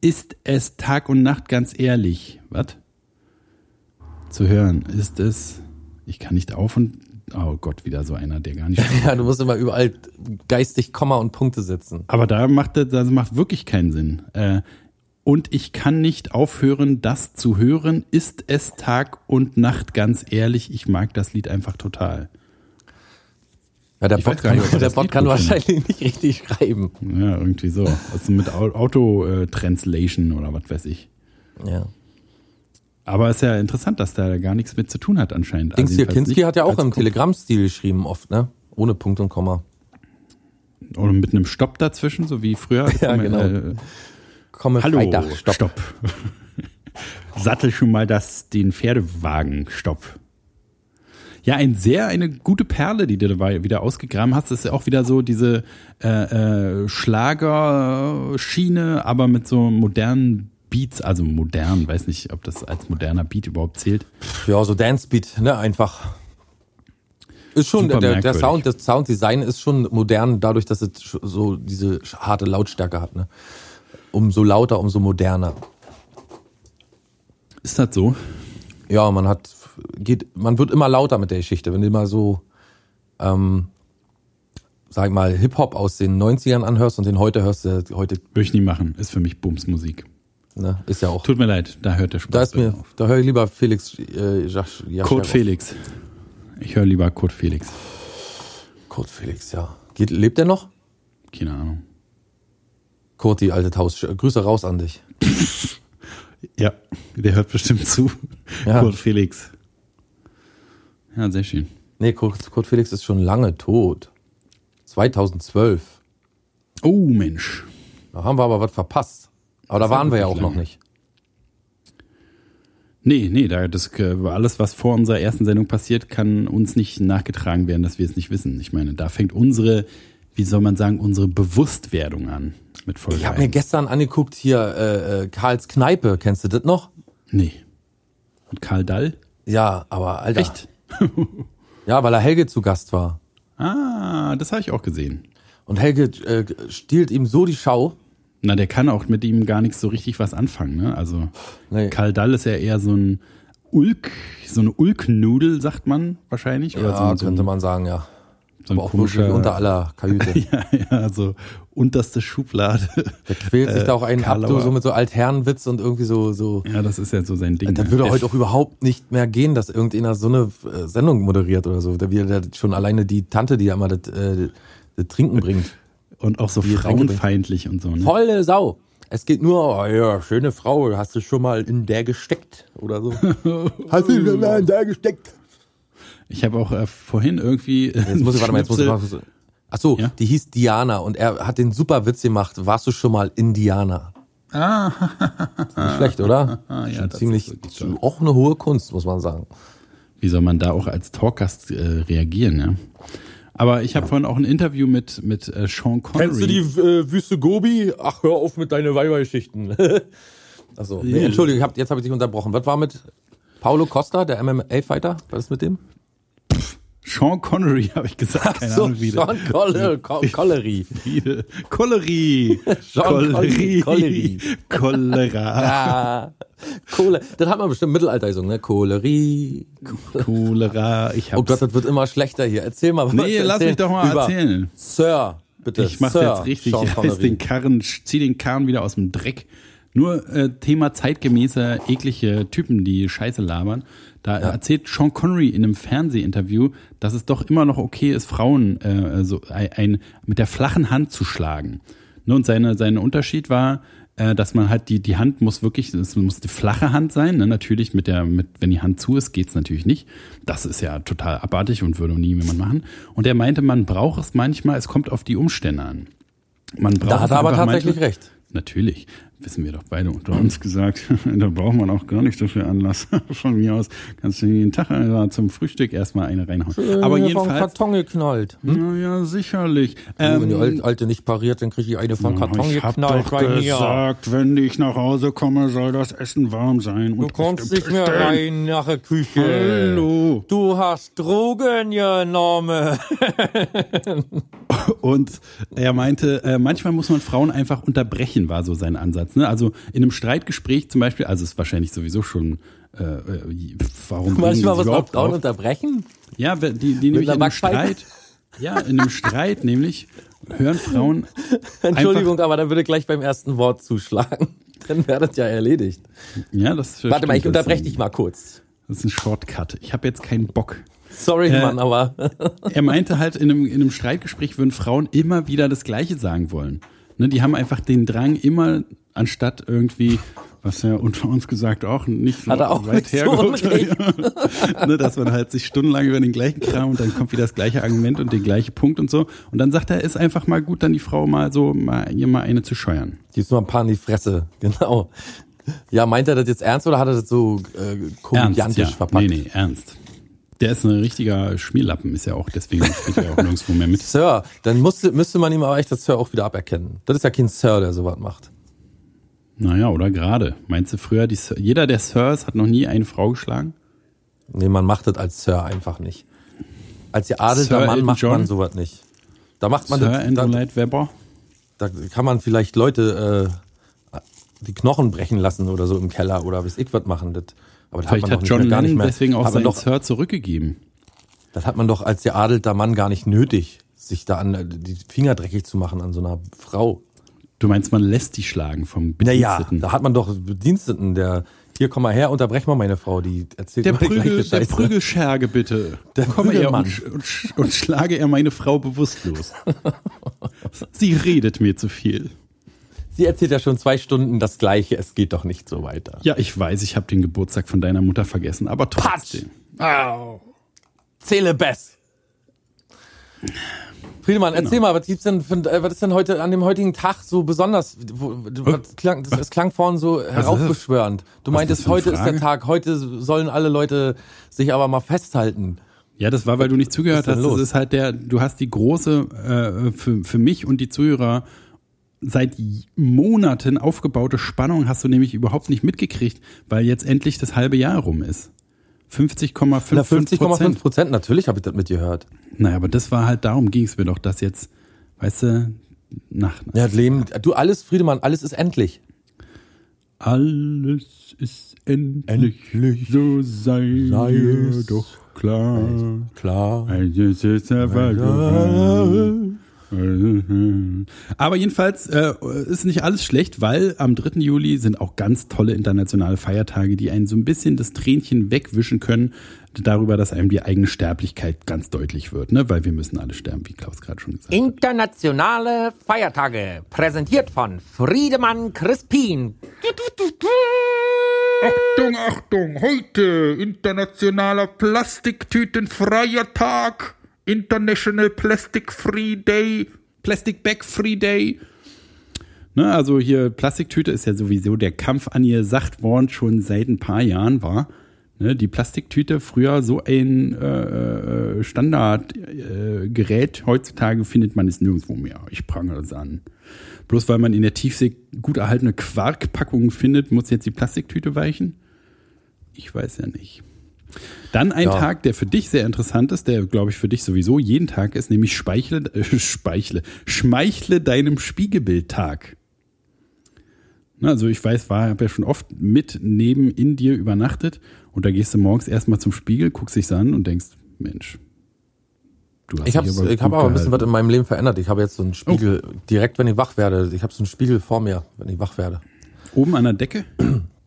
Ist es Tag und Nacht ganz ehrlich? Was? Zu hören. Ist es. Ich kann nicht auf und. Oh Gott, wieder so einer, der gar nicht. <laughs> Ja, du musst immer überall geistig Komma und Punkte setzen. Aber da macht das, das macht wirklich keinen Sinn. Äh, und ich kann nicht aufhören, das zu hören. Ist es Tag und Nacht, ganz ehrlich. Ich mag das Lied einfach total. Ja, der Ich Bot kann, nicht, er der Bot kann wahrscheinlich nicht richtig schreiben. Ja, irgendwie so. Also mit Au- Auto-Translation oder was weiß ich. Ja. Aber ist ja interessant, dass da gar nichts mit zu tun hat anscheinend. Dings jedenfalls Kinski hat ja auch im Telegram-Stil geschrieben oft, ne? Ohne Punkt und Komma. Oder mit einem Stopp dazwischen, so wie früher. <laughs> Ja, genau. Äh, Komme Hallo, Freitag, stopp. Stopp. <laughs> Sattel schon mal das, den Pferdewagen, Stopp. Ja, ein sehr, eine gute Perle, die du dabei wieder ausgegraben hast. Das ist ja auch wieder so diese äh, äh, Schlagerschiene, aber mit so modernen Beats, also modern, weiß nicht, ob das als moderner Beat überhaupt zählt. Ja, so Dance-Beat, ne? Einfach. Ist schon, Super der, der. Sound, das Sounddesign ist schon modern, dadurch, dass es so diese harte Lautstärke hat, ne? Umso lauter, umso moderner. Ist das so? Ja, man hat, geht, man wird immer lauter mit der Geschichte, wenn du immer so, ähm, sag mal, Hip-Hop aus den 90ern anhörst und den heute hörst, du heute, Würde ich nie machen. Ist für mich Bumsmusik. ne, ist ja auch. Tut mir leid, da hört der Spaß Da ist mir, auf. da höre ich lieber Felix äh, Jasch, Jasch Kurt Felix. Ich höre lieber Kurt Felix. Kurt Felix, ja. Geht, lebt er noch? Keine Ahnung. Kurt, die alte Taus. Grüße raus an dich. <laughs> Ja, der hört bestimmt zu. Ja. Kurt Felix. Ja, sehr schön. Nee, Kurt, Kurt Felix ist schon lange tot. 2012. Oh, Mensch. Da haben wir aber was verpasst. Aber da Das ist waren wir ja auch wirklich noch lange. nicht. Nee, nee, da, das, äh, alles, was vor unserer ersten Sendung passiert, kann uns nicht nachgetragen werden, dass wir es nicht wissen. Ich meine, da fängt unsere, wie soll man sagen, unsere Bewusstwerdung an mit Folge Ich habe mir 1. gestern angeguckt hier äh, äh, Karls Kneipe. Kennst du das noch? Nee. Und Karl Dall? Ja, aber Alter. Echt? <laughs> Ja, weil er Helge zu Gast war. Ah, das habe ich auch gesehen. Und Helge äh, stiehlt ihm so die Schau. Na, der kann auch mit ihm gar nichts so richtig was anfangen, ne? Also Nee. Karl Dall ist ja eher so ein Ulk, so eine Ulknudel, sagt man wahrscheinlich. Oder Ja, so, so, könnte ein, man sagen, ja. so ein Aber auch wirklich komischer, unter aller Kajüte. <laughs> ja, ja, so unterste Schublade. Der quält sich Äh, da auch einen ab, Karlauer. so, so mit so Altherrenwitz und irgendwie so, so. Ja, das ist ja so sein Ding. Das ne? würde heute auch überhaupt nicht mehr gehen, dass irgendeiner so eine äh, Sendung moderiert oder so. Da wir da schon alleine die Tante, die ja immer das, äh, das Trinken bringt. Und auch so Die frauenfeindlich und so, ne? Volle Sau. Es geht nur, oh ja, schöne Frau, hast du schon mal in der gesteckt oder so. <laughs> Hast du schon mal in der gesteckt? Ich habe auch äh, vorhin irgendwie. Jetzt muss ich, warte mal, jetzt muss ich mal. Ach so, Ja? die hieß Diana und er hat den super Witz gemacht. Warst du schon mal Indianer? Ah. Nicht schlecht, oder? Ah, <laughs> ja, Schon das ziemlich, auch eine hohe Kunst, muss man sagen. Wie soll man da auch als Talkgast äh, reagieren, ja? Aber ich habe vorhin auch ein Interview mit, mit äh, Sean Connery. äh, Wüste Gobi? Ach, hör auf mit deinen Weibergeschichten. <laughs> Achso, nee, Entschuldigung, ich hab, jetzt habe ich dich unterbrochen. Was war mit Paulo Costa, der MMA-Fighter? Was ist mit dem? Sean Connery, <laughs> habe ich gesagt. Keine so, Ahnung, wie Sean Colle, Co Collery. Chollerie. Sean Connery, Chollerie. Cholera. <laughs> Kohle. Das hat man bestimmt im Mittelalter gesungen, ne? Cholerie. Cholera. Ich Oh hab's. Gott, das wird immer schlechter hier. Erzähl mal was. nee, lass mich doch mal erzählen. Sir, bitte. Ich mach's Sir jetzt richtig. Sean Ich reiß Connery. den Karren, zieh den Karren wieder aus dem Dreck. Nur äh, Thema zeitgemäßer, eklige Typen, die Scheiße labern. Da erzählt Sean Connery in einem Fernsehinterview, dass es doch immer noch okay ist, Frauen äh, so ein, ein, mit der flachen Hand zu schlagen. Ne, und seine, sein Unterschied war, äh, dass man halt die, die Hand muss wirklich, es muss die flache Hand sein. Ne? Natürlich mit der, mit, wenn die Hand zu ist, geht's natürlich nicht. Das ist ja total abartig und würde nie jemand machen. Und er meinte, man braucht es manchmal, es kommt auf die Umstände an. Man braucht Da hat es er aber tatsächlich manchmal- recht. Natürlich. Wissen wir doch beide unter uns gesagt. <laughs> da braucht man auch gar nicht dafür Anlass. <laughs> Von mir aus kannst du jeden Tag zum Frühstück erstmal eine reinhauen. Aber Vom jedenfalls. Karton geknallt. Hm? Naja, sicherlich. wenn die Ähm, Al- Alte nicht pariert, dann kriege ich eine vom Karton ich hab geknallt. doch rein hier. gesagt, wenn ich nach Hause komme, soll das Essen warm sein. Du kommst nicht mehr rein nach der Küche. Hallo. Du hast Drogen genommen. <laughs> Und er meinte, äh, manchmal muss man Frauen einfach unterbrechen, war so sein Ansatz. Ne? Also in einem Streitgespräch zum Beispiel, also es ist wahrscheinlich sowieso schon, äh, äh, warum Manchmal Frauen auf? unterbrechen. Ja, die, die nämlich in einem? Streit, ja, in einem Streit nämlich hören Frauen, <laughs> Entschuldigung, aber dann würde gleich beim ersten Wort zuschlagen. <laughs> Dann wäre das ja erledigt. ja, das Warte mal, ich unterbreche dich mal kurz. Das ist ein Shortcut. Ich habe jetzt keinen Bock. Sorry, Äh, Mann, aber <laughs> Er meinte halt, in einem, in einem Streitgespräch würden Frauen immer wieder das Gleiche sagen wollen. Ne, die haben einfach den Drang, immer anstatt irgendwie, was ja unter uns gesagt auch nicht so Hat er auch weit nicht so hergeholt, unrecht. <laughs> ne, dass man halt sich stundenlang über den gleichen Kram und dann kommt wieder das gleiche Argument und der gleiche Punkt und so. Und dann sagt er, ist einfach mal gut, dann die Frau mal so, mal, ihr mal eine zu scheuern. gibst nur ein paar in die Fresse. <laughs> Genau. Ja, meint er das jetzt ernst oder hat er das so äh, komödiantisch ja. verpackt? Nee, nee, ernst. Der ist ein richtiger Schmierlappen, ist ja auch, deswegen spielt er auch nirgendwo mehr mit. <laughs> Sir, dann musste, müsste man ihm aber echt das Sir auch wieder aberkennen. Das ist ja kein Sir, der sowas macht. Naja, oder gerade. Meinst du früher, die, jeder der Sirs hat noch nie eine Frau geschlagen? Nee, man macht das als Sir einfach nicht. Als geadelter Sir Mann Elton macht John? man sowas nicht. Da macht man Sir das, Andrew da, Lloyd Webber? da kann man vielleicht Leute äh, die Knochen brechen lassen oder so im Keller oder weiß ich was machen. Das, aber das Vielleicht hat man hat doch John nicht mehr, gar nicht mehr. deswegen auch seinen doch, Sir zurückgegeben. Das hat man doch als geadelter Mann gar nicht nötig, sich da an äh, die Finger dreckig zu machen an so einer Frau. Du meinst, man lässt die schlagen vom Naja, Bediensteten? da hat man doch Bediensteten, der hier komm mal her, unterbrech mal meine Frau, die erzählt Der, Prügel, der. Prügelscherge bitte. <laughs> Der Komme er Prügelmann. und, und, und schlage er meine Frau bewusstlos. <laughs> Sie redet mir zu viel. Sie erzählt ja schon zwei Stunden das Gleiche, es geht doch nicht so weiter. Ja, ich weiß, ich habe den Geburtstag von deiner Mutter vergessen, aber trotzdem. Zähle Bess. Friedemann, Genau. erzähl mal, was gibt's denn, für, äh, was ist denn heute an dem heutigen Tag so besonders? Wo, was klang, das, es klang vorhin so heraufbeschwörend. Du meintest, ist heute ist der? Tag, heute sollen alle Leute sich aber mal festhalten. Ja, das war, weil du nicht zugehört hast. denn Das los? ist halt der, du hast die große, äh, für, für mich und die Zuhörer seit Monaten aufgebaute Spannung hast du nämlich überhaupt nicht mitgekriegt, weil jetzt endlich das halbe Jahr rum ist. 50,5 Na, 50,5 Prozent, natürlich habe ich das mitgehört. Naja, aber das war halt, darum ging es mir doch, dass jetzt, weißt du, nach, Ja, Leben, du alles, Friedemann, alles ist endlich. alles ist endlich, so sei, sei es. doch klar. Klar. Es ist aber Aber jedenfalls äh, ist nicht alles schlecht, weil am 3. Juli sind auch ganz tolle internationale Feiertage, die einen so ein bisschen das Tränchen wegwischen können, darüber, dass einem die eigene Sterblichkeit ganz deutlich wird, ne? weil wir müssen alle sterben, wie Klaus gerade schon gesagt hat. Internationale Feiertage, präsentiert von Friedemann Crispin. Achtung, Achtung, heute internationaler Plastiktütenfreier Tag. International Plastic Free Day. Plastic Bag Free Day. Ne, also hier Plastiktüte ist ja sowieso der Kampf an ihr Sachtwort schon seit ein paar Jahren war. Ne, die Plastiktüte früher so ein äh, Standardgerät. Äh, Gerät. Heutzutage findet man es nirgendwo mehr. Ich prangere es an. Bloß weil man in der Tiefsee gut erhaltene Quarkpackungen findet, muss jetzt die Plastiktüte weichen? Ich weiß ja nicht. Dann ein Ja. Tag, der für dich sehr interessant ist, der glaube ich für dich sowieso jeden Tag ist, nämlich Speichle, äh, Speichle, Schmeichle deinem Spiegelbildtag. Also ich weiß, war, habe ja schon oft mit neben in dir übernachtet und da gehst du morgens erstmal zum Spiegel, guckst dich an und denkst, Mensch, du hast Ich habe dich ich hab aber ein bisschen was in meinem Leben verändert. Ich habe jetzt so einen Spiegel, direkt wenn ich wach werde. Ich habe so einen Spiegel vor mir, wenn ich wach werde. Oben an der Decke? <clears throat>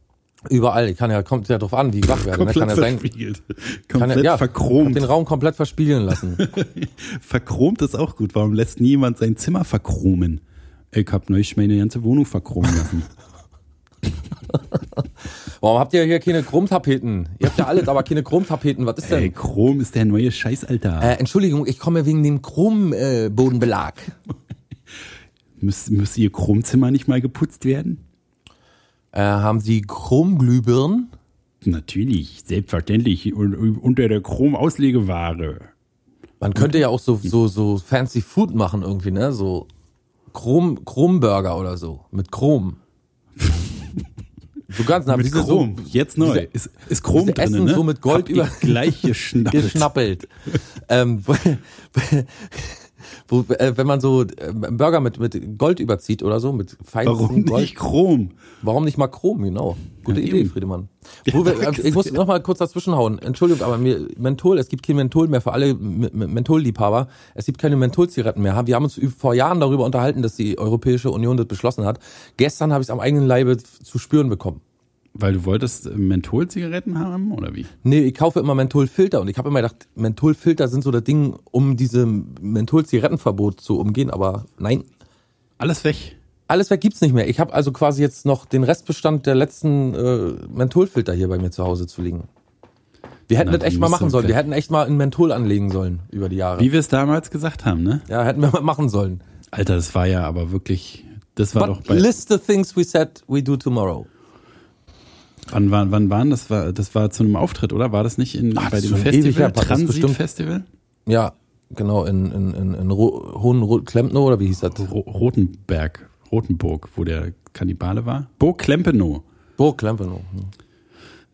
Überall. Ich kann ja, kommt ja drauf an, wie wach werde. Ne? Kann ja sein, verspiegelt. kann Komplett ja, ja, verchromt. den Raum komplett verspiegeln lassen. <laughs> Verchromt ist auch gut. Warum lässt niemand sein Zimmer verchromen? Ich hab neulich meine ganze Wohnung verchromen lassen. <laughs> Warum habt ihr hier keine Chromtapeten? Ihr habt ja alles, aber keine Chromtapeten. Was ist denn? Ey, Chrom ist der neue Scheiß, Alter. Äh, Entschuldigung, ich komme wegen dem Chrombodenbelag. Äh. <laughs> Müsste müsst ihr Chromzimmer nicht mal geputzt werden? Äh, haben Sie Chromglühbirnen? Natürlich, selbstverständlich. Und, unter der Chrom-Auslegeware. Man könnte ja auch so, so, so fancy Food machen irgendwie, ne? So Chrom, Chromburger oder so. Mit Chrom. So ganz, na, Mit Chrom. So, Jetzt neu. diese- ist, ist Chrom drin, Essen ne? so mit Gold über- gleich geschnappelt. <laughs> geschnappelt. ähm, <laughs> <laughs> wo, äh, wenn man so äh, einen Burger mit, mit Gold überzieht oder so, mit feinstem Warum Gold. nicht Chrom? Warum nicht mal Chrom, genau. Gute Ja, Idee, eben. Friedemann. <laughs> Wo wir, äh, ich muss noch mal kurz dazwischenhauen. Entschuldigung, aber mir, Menthol, es gibt kein Menthol mehr für alle Mentholliebhaber. Es gibt keine Mentholzigaretten mehr. Wir haben uns vor Jahren darüber unterhalten, dass die Europäische Union das beschlossen hat. Gestern habe ich es am eigenen Leibe zu spüren bekommen. Weil du wolltest äh, Mentholzigaretten haben, oder wie? Nee, ich kaufe immer Mentholfilter und ich habe immer gedacht, Mentholfilter sind so das Ding, um diese Mentholzigarettenverbot zu umgehen, aber nein, Alles weg. alles weg gibt's nicht mehr. Ich habe also quasi jetzt noch den Restbestand der letzten äh, Mentholfilter hier bei mir zu Hause zu liegen. Wir hätten Na, das echt mal machen sollen. Wir hätten echt mal ein Menthol anlegen sollen über die Jahre. Wie wir es damals gesagt haben, ne? Ja, hätten wir mal machen sollen. Alter, das war ja aber wirklich, das war doch But bei, list the things we said we do tomorrow. Wann, wann, wann waren das? War, das war zu einem Auftritt, oder? War das nicht in, Ach, bei dem Festival, her, das ist Transit bestimmt- Festival? Ja, genau, in, in, in, in Ro Hohen Ro Klempnow oder wie hieß das? Ro Rotenberg, Rotenburg, wo der Kannibale war. Burg Klempenow. Burg Klempnow. Hm.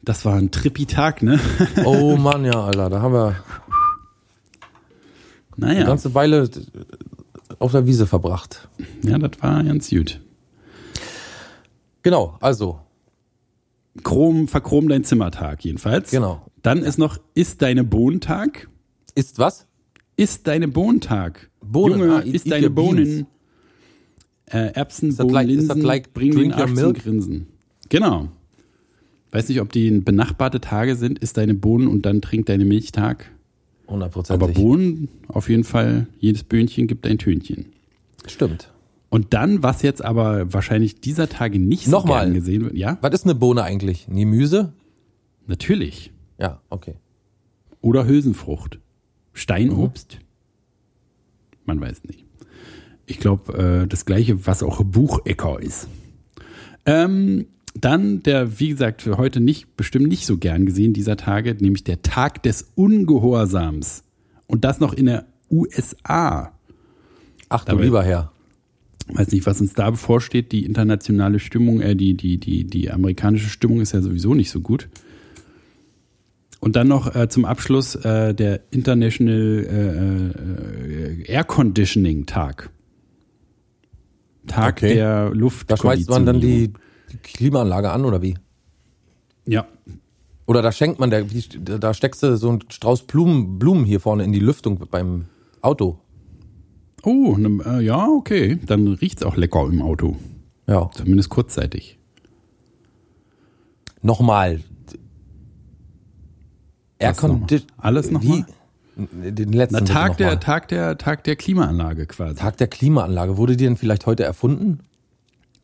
Das war ein Trippi-Tag, ne? Oh Mann, ja, Alter, da haben wir eine Naja, ganze Weile auf der Wiese verbracht. ja, das war ganz gut. Genau, also, Chrom, verchrom dein Zimmertag jedenfalls. Genau. Dann ist noch, ist deine Bohntag? ist was? Ist deine Bohntag? Bohnen. Junge, Ah, eat deine. Bohnen. Äh, Erbsen, Bohnen, like- Linsen, like bring den Arsch zum? Grinsen. Genau. Weiß nicht, ob die benachbarte Tage sind, isst deine Bohnen und dann trink deine Milchtag. Aber Hundertprozentig. Bohnen, auf jeden Fall, jedes Böhnchen gibt ein Tönchen. Stimmt. Und dann, was jetzt aber wahrscheinlich dieser Tage nicht so gern gesehen wird, ja, Was ist eine Bohne eigentlich? Ein Gemüse? natürlich. Ja, okay. Oder Hülsenfrucht. Steinobst? Man weiß nicht. Ich glaube, äh, das gleiche, was auch Buchecker ist. Ähm, dann der, wie gesagt, für heute nicht, bestimmt nicht so gern gesehen dieser Tage, nämlich der Tag des Ungehorsams. Und das noch in der USA. Ach du Dabei- lieber Herr. Weiß nicht, was uns da bevorsteht. Die internationale Stimmung, äh, die, die, die, die amerikanische Stimmung ist ja sowieso nicht so gut. Und dann noch äh, zum Abschluss äh, der International äh, äh, Air Conditioning Tag. Tag Okay. der Luft. Da schmeißt man dann die, die Klimaanlage an oder wie? Ja, Oder da schenkt man, der, da steckst du so einen Strauß Blumen, Blumen hier vorne in die Lüftung beim Auto. Oh, ne, äh, ja, okay. Dann riecht's auch lecker im Auto. Ja. Zumindest kurzzeitig. Nochmal. Air Was nochmal? Condi- Alles noch wie? Den letzten Na, Tag noch der. Tag der, Tag der Klimaanlage quasi. Tag der Klimaanlage. Wurde die denn vielleicht heute erfunden?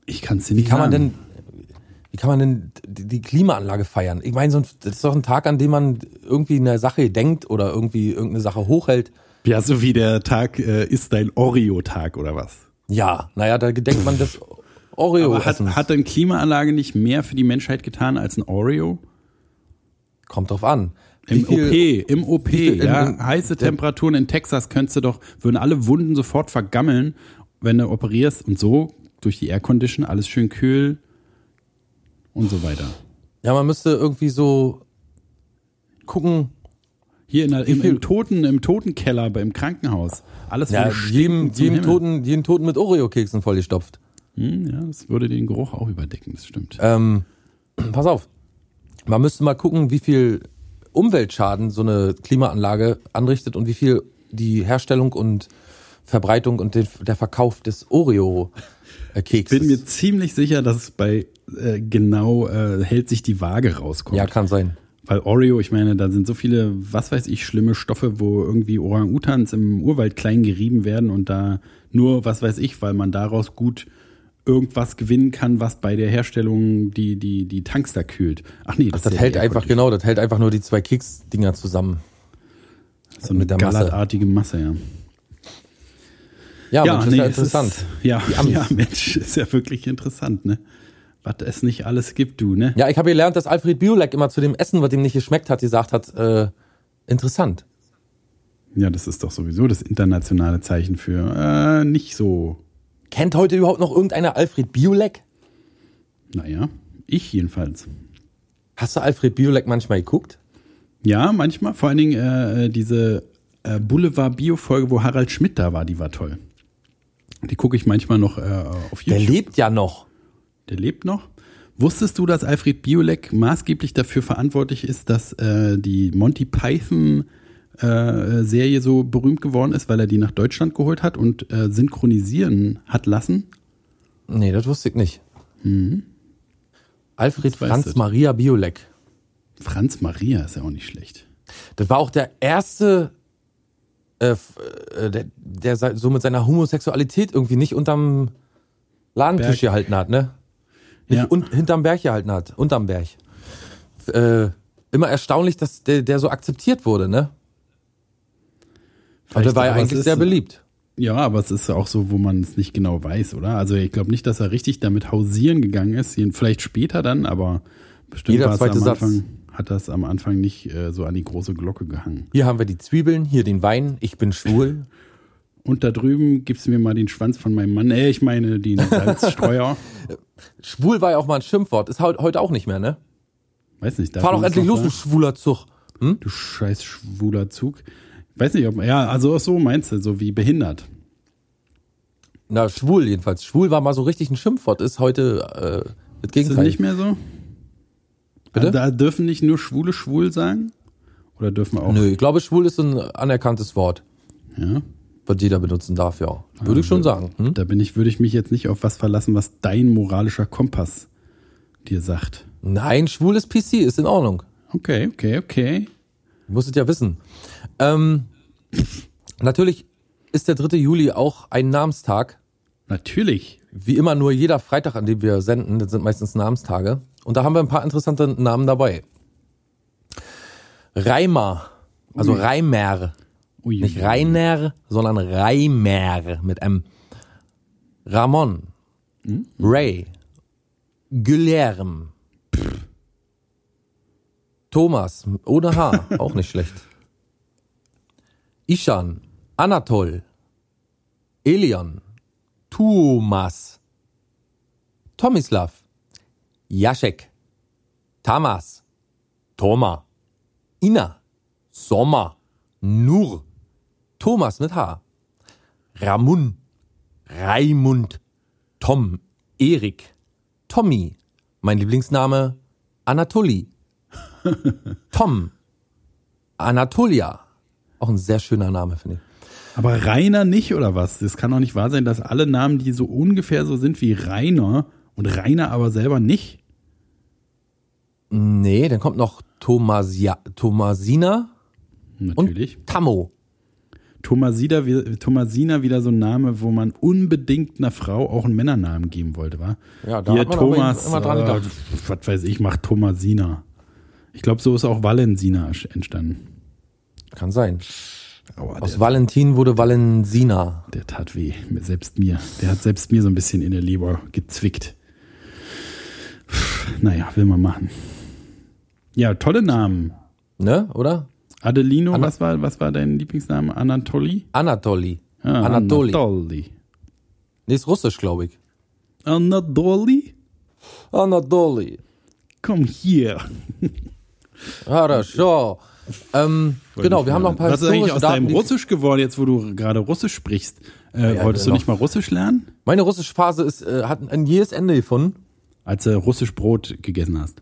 Ich kann's dir Wie nicht kann man sagen. denn, wie kann man denn die die Klimaanlage feiern? Ich meine, so ein, das ist doch ein Tag, an dem man irgendwie eine Sache denkt oder irgendwie irgendeine Sache hochhält. Ja, so wie der Tag äh, ist dein Oreo-Tag oder was? Ja, naja, da gedenkt man des oreo Aber hat, hat denn Klimaanlage nicht mehr für die Menschheit getan als ein Oreo? Kommt drauf an. Im viel- OP, im OP, viel ja. in- heiße Temperaturen in Texas könntest du doch, würden alle Wunden sofort vergammeln, wenn du operierst und so durch die Aircondition, alles schön kühl und so weiter. Ja, man müsste irgendwie so gucken, Hier in der, im, im Toten, im Totenkeller beim Krankenhaus. Alles ja, jedem, jedem. Toten, jeden Toten mit Oreo-Keksen vollgestopft. Hm, ja, das würde den Geruch auch überdecken, das stimmt. Ähm, <clears throat> pass auf. Man müsste mal gucken, wie viel Umweltschaden so eine Klimaanlage anrichtet und wie viel die Herstellung und Verbreitung und der Verkauf des Oreo-Kekses. bin mir ziemlich sicher, dass es bei äh, genau äh, hält sich die Waage rauskommt. ja, kann sein. Weil Oreo, ich meine, da sind so viele, was weiß ich, schlimme Stoffe, wo irgendwie Orang-Utans im Urwald klein gerieben werden und da nur, was weiß ich, weil man daraus gut irgendwas gewinnen kann, was bei der Herstellung die, die, die Tanks da kühlt. Ach nee, Das, ist ja hält einfach, genau, das hält einfach nur die zwei Keksdinger zusammen. so eine mit der Masse. gallertartige Masse, ja. Ja, Mensch, ist ja es interessant. Ist, ja, <laughs> ja, Mensch, ist ja wirklich interessant, ne? Was es nicht alles gibt, du, ne? Ja, ich habe gelernt, dass Alfred Biolek immer zu dem Essen, was ihm nicht geschmeckt hat, gesagt hat, äh, interessant. Ja, das ist doch sowieso das internationale Zeichen für äh, nicht so. Kennt heute überhaupt noch irgendeiner Alfred Biolek? Naja, ich jedenfalls. Hast du Alfred Biolek manchmal geguckt? Ja, manchmal. Vor allen Dingen äh, diese äh, Boulevard-Bio-Folge, wo Harald Schmidt da war, die war toll. Die gucke ich manchmal noch äh, auf Der YouTube. lebt ja noch. Der lebt noch. Wusstest du, dass Alfred Biolek maßgeblich dafür verantwortlich ist, dass äh, die Monty Python äh, Serie so berühmt geworden ist, weil er die nach Deutschland geholt hat und äh, synchronisieren hat lassen? Nee, das wusste ich nicht. Alfred Jetzt weißt Franz. Maria Biolek. Franz Maria ist ja auch nicht schlecht. Das war auch der erste, äh, äh, der, der so mit seiner Homosexualität irgendwie nicht unterm Ladentisch Berg. gehalten hat, ne? Nicht Ja. un, hinterm Berg gehalten hat, unterm Berg. Äh, immer erstaunlich, dass der, der so akzeptiert wurde, ne? Aber der Vielleicht, war ja eigentlich ist- sehr beliebt. Ja, aber es ist auch so, wo man es nicht genau weiß, oder? Also ich glaube nicht, dass er richtig damit hausieren gegangen ist. Vielleicht später dann, aber bestimmt Jeder war es zweite am Satz. Anfang, hat das am Anfang nicht äh, so an die große Glocke gehangen. Hier haben wir die Zwiebeln, hier den Wein, ich bin schwul. <laughs> Und da drüben gibst du mir mal den Schwanz von meinem Mann. Äh, ich meine den <laughs> Salzstreuer. Schwul war ja auch mal ein Schimpfwort, ist heut- heute auch nicht mehr, ne? Weiß nicht. Fahr doch endlich los, du schwuler Zug. Du scheiß schwuler Zug. Weiß nicht, ob, ja, also so meinst du, so wie behindert. Na, schwul jedenfalls. Schwul war mal so richtig ein Schimpfwort, ist heute äh, das Ist das Gegenteil. nicht mehr so? Bitte? Da dürfen nicht nur Schwule schwul sagen? Oder dürfen auch? Nö, ich glaube, schwul ist ein anerkanntes Wort. Ja. Was jeder benutzen darf, ja. Würde ich schon sagen. Hm? Da bin ich, würde ich mich jetzt nicht auf was verlassen, was dein moralischer Kompass dir sagt. Nein, schwules PC ist in Ordnung. Okay, okay, okay. Du musst es ja wissen. Ähm, natürlich ist der 3. Juli auch ein Namenstag. Natürlich. Wie immer nur jeder Freitag, an dem wir senden, das sind meistens Namenstage. Und da haben wir ein paar interessante Namen dabei. Reimer, also Reimer, Ui, nicht Rainer, sondern Reimer mit M. Ramon, Ray, Guilherme, Thomas, ohne H, <laughs> auch nicht schlecht. Ishan, Anatol, Elion, Thomas, Tomislav, Jacek, Tamas, Toma, Ina, Sommer, Nur, Thomas mit H, Ramun, Raimund, Tom, Erik, Tommy, mein Lieblingsname, Anatoli, <laughs> Tom, Anatolia, auch ein sehr schöner Name, finde ich. Aber Rainer nicht, oder was? Es kann doch nicht wahr sein, dass alle Namen, die so ungefähr so sind wie Rainer und Rainer aber selber nicht. Nee, dann kommt noch Thomasia, Thomasina Natürlich. und Tammo. Thomasida, wie- Thomasina wieder so ein Name, wo man unbedingt einer Frau auch einen Männernamen geben wollte, wa? Ja, da Hier hat man Thomas, immer dran äh, gedacht. was weiß ich, macht Thomasina. Ich glaube, so ist auch Valensina entstanden. Kann sein. Aua, Aus Valentin wurde Valensina. der tat weh, selbst mir. Der hat selbst mir so ein bisschen in der Leber gezwickt. Naja, will man machen. Ja, tolle Namen. Ne, oder? Adelino, Anna- was war, was war dein Lieblingsname? Anatoli? Anatoli. Ah, Anatoli. Anatoli. Nee, ist russisch, glaube ich. Anatoli? Anatoli. Komm hier. Хорошо. Ähm, genau, wir haben noch ein paar Was ist eigentlich historische aus Daten. deinem die- Russisch geworden, jetzt wo du gerade Russisch sprichst? Äh, Ja, wolltest du noch- nicht mal Russisch lernen? Meine russische Phase ist, äh, hat ein jähes Ende gefunden. Als du Russisch Brot gegessen hast.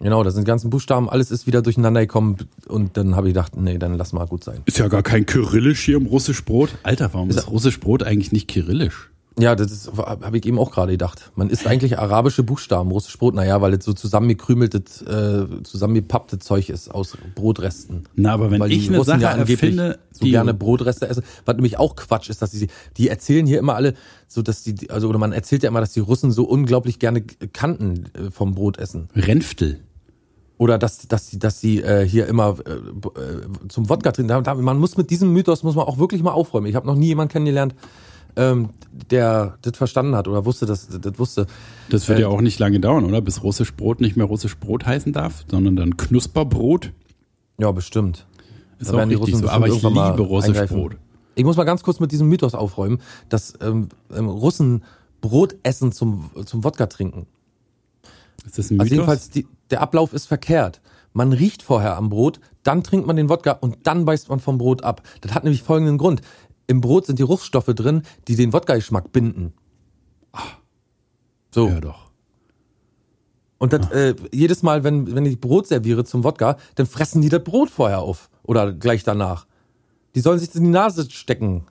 Genau, da sind die ganzen Buchstaben, alles ist wieder durcheinander gekommen und dann habe ich gedacht, nee, dann lass mal gut sein. Ist ja gar kein Kyrillisch hier im Russisch Brot. Alter, warum ist Russisch Brot eigentlich nicht Kyrillisch? Ja, das ist- habe ich eben auch gerade gedacht. Man isst eigentlich arabische Buchstaben, russisch Brot, naja, weil es so zusammengekrümeltes, äh, zusammengepappte Zeug ist aus Brotresten. Na, aber wenn weil ich die eine Russen Sache ja erfinde, so die- gerne Brotreste essen, was nämlich auch Quatsch ist, dass die, die erzählen hier immer alle, so dass die, also oder man erzählt ja immer, dass die Russen so unglaublich gerne Kanten äh, vom Brot essen. Renftel. Oder dass, dass, dass sie äh, hier immer äh, äh, zum Wodka trinken. Man muss mit diesem Mythos muss man auch wirklich mal aufräumen. Ich habe noch nie jemanden kennengelernt, ähm, der das verstanden hat oder wusste, dass das wusste. Das wird Äh, ja auch nicht lange dauern, oder? Bis Russisch Brot nicht mehr Russisch Brot heißen darf, sondern dann Knusperbrot. Ja, bestimmt. Ist Da auch richtig so. Aber ich liebe Russisch eingreifen. Brot. Ich muss mal ganz kurz mit diesem Mythos aufräumen, dass ähm, ähm, Russen Brot essen zum, zum Wodka trinken. Ist das ein Also Mythos? jedenfalls, die, der Ablauf ist verkehrt. Man riecht vorher am Brot, dann trinkt man den Wodka und dann beißt man vom Brot ab. Das hat nämlich folgenden Grund. Im Brot sind die Ruchstoffe drin, die den Wodka-Geschmack binden. So. ja, doch. Und das, äh, jedes Mal, wenn, wenn ich Brot serviere zum Wodka, dann fressen die das Brot vorher auf. Oder gleich danach. Die sollen sich das in die Nase stecken.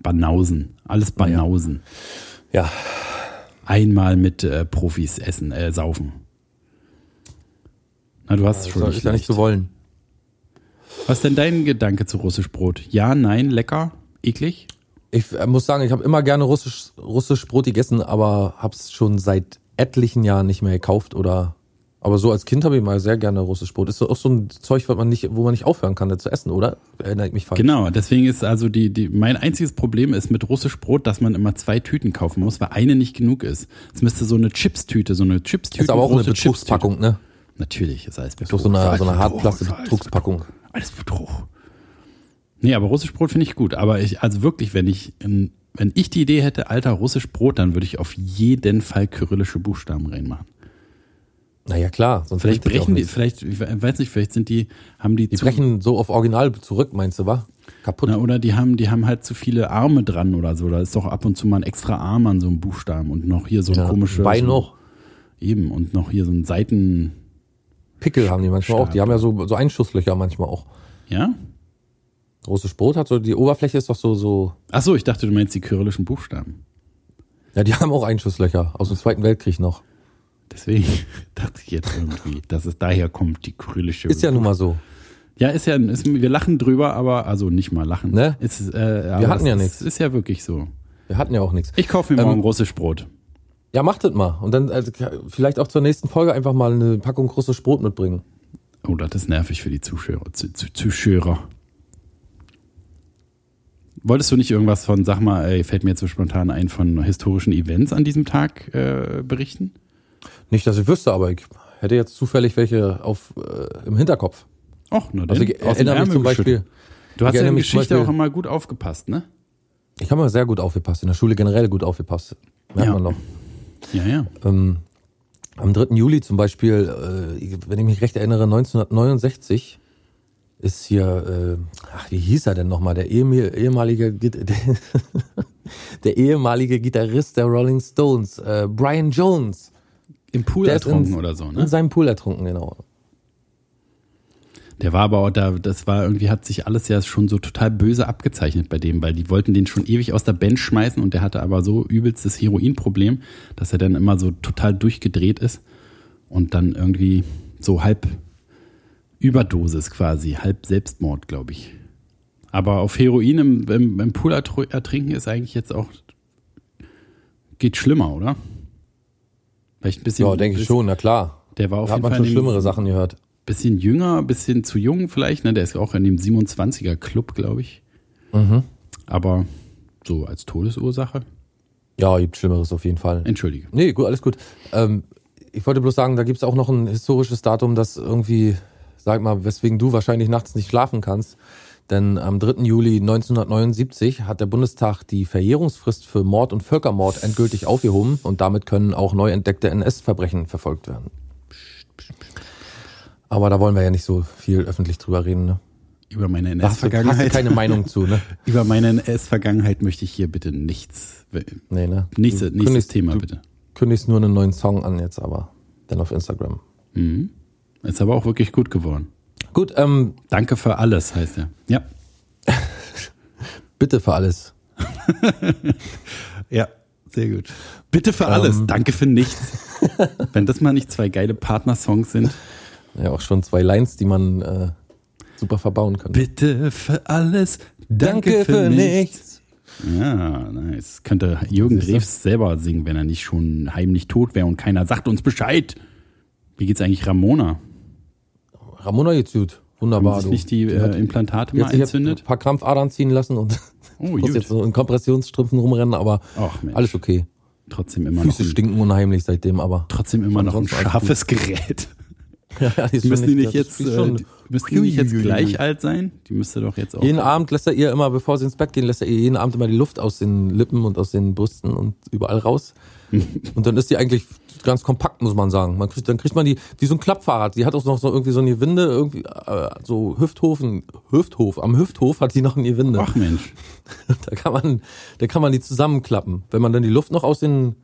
Banausen. Alles Banausen. Ja. Einmal mit äh, Profis essen, äh, saufen. Na, du hast schon Soll nicht ich ja nicht so wollen. Was ist denn dein Gedanke zu Russisch Brot? Ja, nein, lecker, eklig? Ich äh, muss sagen, ich habe immer gerne russisch, russisch Brot gegessen, aber hab's schon seit etlichen Jahren nicht mehr gekauft oder. Aber so als Kind habe ich mal sehr gerne russisch Brot. Ist auch so ein Zeug, was man nicht, wo man nicht aufhören kann, das zu essen, oder? Erinnere ich mich falsch. Genau, deswegen ist also die, die, mein einziges Problem ist mit Russisch Brot, dass man immer zwei Tüten kaufen muss, weil eine nicht genug ist. Es müsste so eine Chips-Tüte, so eine Chips-Tüte. Ist aber auch eine. Betrugspackung, ne? Natürlich, ist alles Betrug. so eine, so eine Betrug, hartplaste alles Alles Betrug. Nee, aber Russisch Brot finde ich gut. Aber ich, also wirklich, wenn ich, in, wenn ich die Idee hätte, alter Russisch Brot, dann würde ich auf jeden Fall kyrillische Buchstaben reinmachen. Naja, klar. Sonst Vielleicht brechen die, vielleicht, ich weiß nicht, vielleicht sind die, haben die, Die zu, brechen so auf Original zurück, meinst du, wa? Kaputt. na, oder die haben, die haben halt zu viele Arme dran oder so. Da ist doch ab und zu mal ein extra Arm an so einem Buchstaben und noch hier so ein ja, komisches. Bein noch. Eben, und noch hier so ein Seiten, Pickel haben die manchmal auch. Die haben ja so, so Einschusslöcher manchmal auch. ja? Großes Brot hat so, die Oberfläche ist doch so, so, Ach so, ich dachte, du meinst die kyrillischen Buchstaben. ja, die <laughs> haben auch Einschusslöcher aus dem Zweiten Weltkrieg noch. Deswegen <laughs> dachte ich jetzt irgendwie, dass es daher kommt, die kyrillische. Ist ja nun mal so. Ja, ist ja, ist, wir lachen drüber, aber, also nicht mal lachen. Ne? Ist, äh, aber hatten ja nichts. Ist ja wirklich so. Wir hatten ja auch nichts. Ich kaufe mir Ähm, morgen russisch Brot. Ja, macht das mal. Und dann also, vielleicht auch zur nächsten Folge einfach mal eine Packung großes Brot mitbringen. Oh, das ist nervig für die Zuschauer. Zu, zu, Zuschauer. Wolltest du nicht irgendwas von, sag mal, ey, fällt mir jetzt so spontan ein, von historischen Events an diesem Tag äh, berichten? Nicht, dass ich wüsste, aber ich hätte jetzt zufällig welche auf, äh, im Hinterkopf. Och, na dann. Also ich erinnere mich zum Beispiel. Du hast ja in zum Geschichte Beispiel- auch immer gut aufgepasst, ne? ich habe mal sehr gut aufgepasst, in der Schule generell gut aufgepasst. Merkt Ja. man doch. Ja, ja. Ähm, am 3. Juli zum Beispiel, äh, wenn ich mich recht erinnere, 1969 ist hier, äh, ach, wie hieß er denn nochmal, der ehem- ehemalige, <laughs> der, der ehemalige Gitarrist der Rolling Stones, äh, Brian Jones. Im Pool Der ertrunken in, oder so, In ne? seinem Pool ertrunken, genau. Der war aber auch da, das war irgendwie, hat sich alles ja schon so total böse abgezeichnet bei dem, weil die wollten den schon ewig aus der Band schmeißen und der hatte aber so übelstes Heroinproblem, dass er dann immer so total durchgedreht ist und dann irgendwie so halb Überdosis quasi, halb Selbstmord, glaube ich. Aber auf Heroin im, im, im Pool ertr- ertrinken ist eigentlich jetzt auch, geht schlimmer, oder? Vielleicht ein bisschen. Ja, denke ich schon, na klar. Der war auf Da hat jeden man Fall schon schlimmere Sachen gehört. Bisschen jünger, bisschen zu jung vielleicht. Ne? Der ist auch in dem 27er Club, glaube ich. Mhm. Aber so als Todesursache. Ja, gibt Schlimmeres auf jeden Fall. Entschuldige. Nee, gut, alles gut. Ähm, ich wollte bloß sagen, da gibt's auch noch ein historisches Datum, das irgendwie, sag mal, weswegen du wahrscheinlich nachts nicht schlafen kannst. Denn am 3. Juli 1979 hat der Bundestag die Verjährungsfrist für Mord und Völkermord endgültig aufgehoben und damit können auch neu entdeckte NS-Verbrechen verfolgt werden. Aber da wollen wir ja nicht so viel öffentlich drüber reden. Ne? Über meine Da hast du, NS-Vergangenheit. keine Meinung zu, ne? <laughs> Über meine NS-Vergangenheit möchte ich hier bitte nichts. Nee, ne? Nächste, Du nächstes kündigst- Thema bitte. kündigst nur einen neuen Song an jetzt, aber dann auf Instagram. Mhm. Ist aber auch wirklich gut geworden. Gut, ähm, Danke für alles, heißt er. Ja. <laughs> bitte für alles. <laughs> Ja, sehr gut. Bitte für alles. Danke für nichts. Wenn das mal nicht zwei geile Partnersongs sind. Ja, auch schon zwei Lines, die man äh, super verbauen kann. Bitte für alles. Danke, für, nichts. Ja, nice. Könnte Jürgen? Drews selber singen, wenn er nicht schon heimlich tot wäre und keiner sagt uns Bescheid. Wie geht's eigentlich Ramona? Ramona geht's gut. Wunderbar. Haben sich nicht die, äh, Implantate die mal jetzt ein entzündet? paar Krampfadern ziehen lassen und Oh, <laughs> muss jetzt so in Kompressionsstrümpfen rumrennen, aber Ach, alles okay. Trotzdem immer noch Füße stinken unheimlich seitdem, aber trotzdem immer noch ein scharfes Gerät. <laughs> ja, die ist Müssen die nicht jetzt, äh, die, müssen die nicht jetzt gleich alt sein? Die müsste doch jetzt auch. jeden Abend lässt er ihr immer, bevor sie ins Bett gehen, lässt er ihr jeden Abend immer die Luft aus den Lippen und aus den Brüsten und überall raus. <laughs> und dann ist die eigentlich ganz kompakt, muss man sagen. Man kriegt, dann kriegt man die, wie so ein Klappfahrrad. Die hat auch noch so irgendwie so eine Gewinde, irgendwie, äh, so Hüfthofen, Hüfthof, am Hüfthof hat die noch eine Gewinde. Ach Mensch. <laughs> Da kann man, da kann man die zusammenklappen. Wenn man dann die Luft noch aus den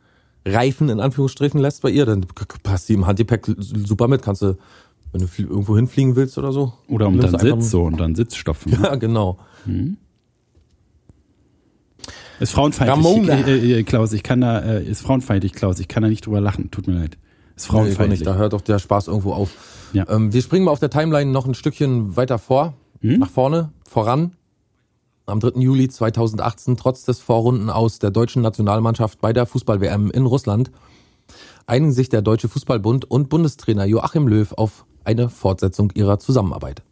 Reifen in Anführungsstrichen lässt bei ihr, dann passt die im Handgepäck super mit. Kannst du, wenn du irgendwo hinfliegen willst oder so. Oder um dann Sitz so und dann. Ne? <laughs> Ja, genau. Ist frauenfeindlich, Ramona. äh, äh, Klaus. Ich kann da, äh, ist frauenfeindlich, Klaus. Ich kann da nicht drüber lachen. Tut mir leid. Ist Nee, frauenfeindlich. nicht. Da hört doch der Spaß irgendwo auf. Ja. Ähm, wir springen mal auf der Timeline noch ein Stückchen weiter vor, Hm? nach vorne, voran. Am 3. Juli 2018, trotz des Vorrunden aus der deutschen Nationalmannschaft bei der Fußball-WM in Russland, einigen sich der Deutsche Fußballbund und Bundestrainer Joachim Löw auf eine Fortsetzung ihrer Zusammenarbeit.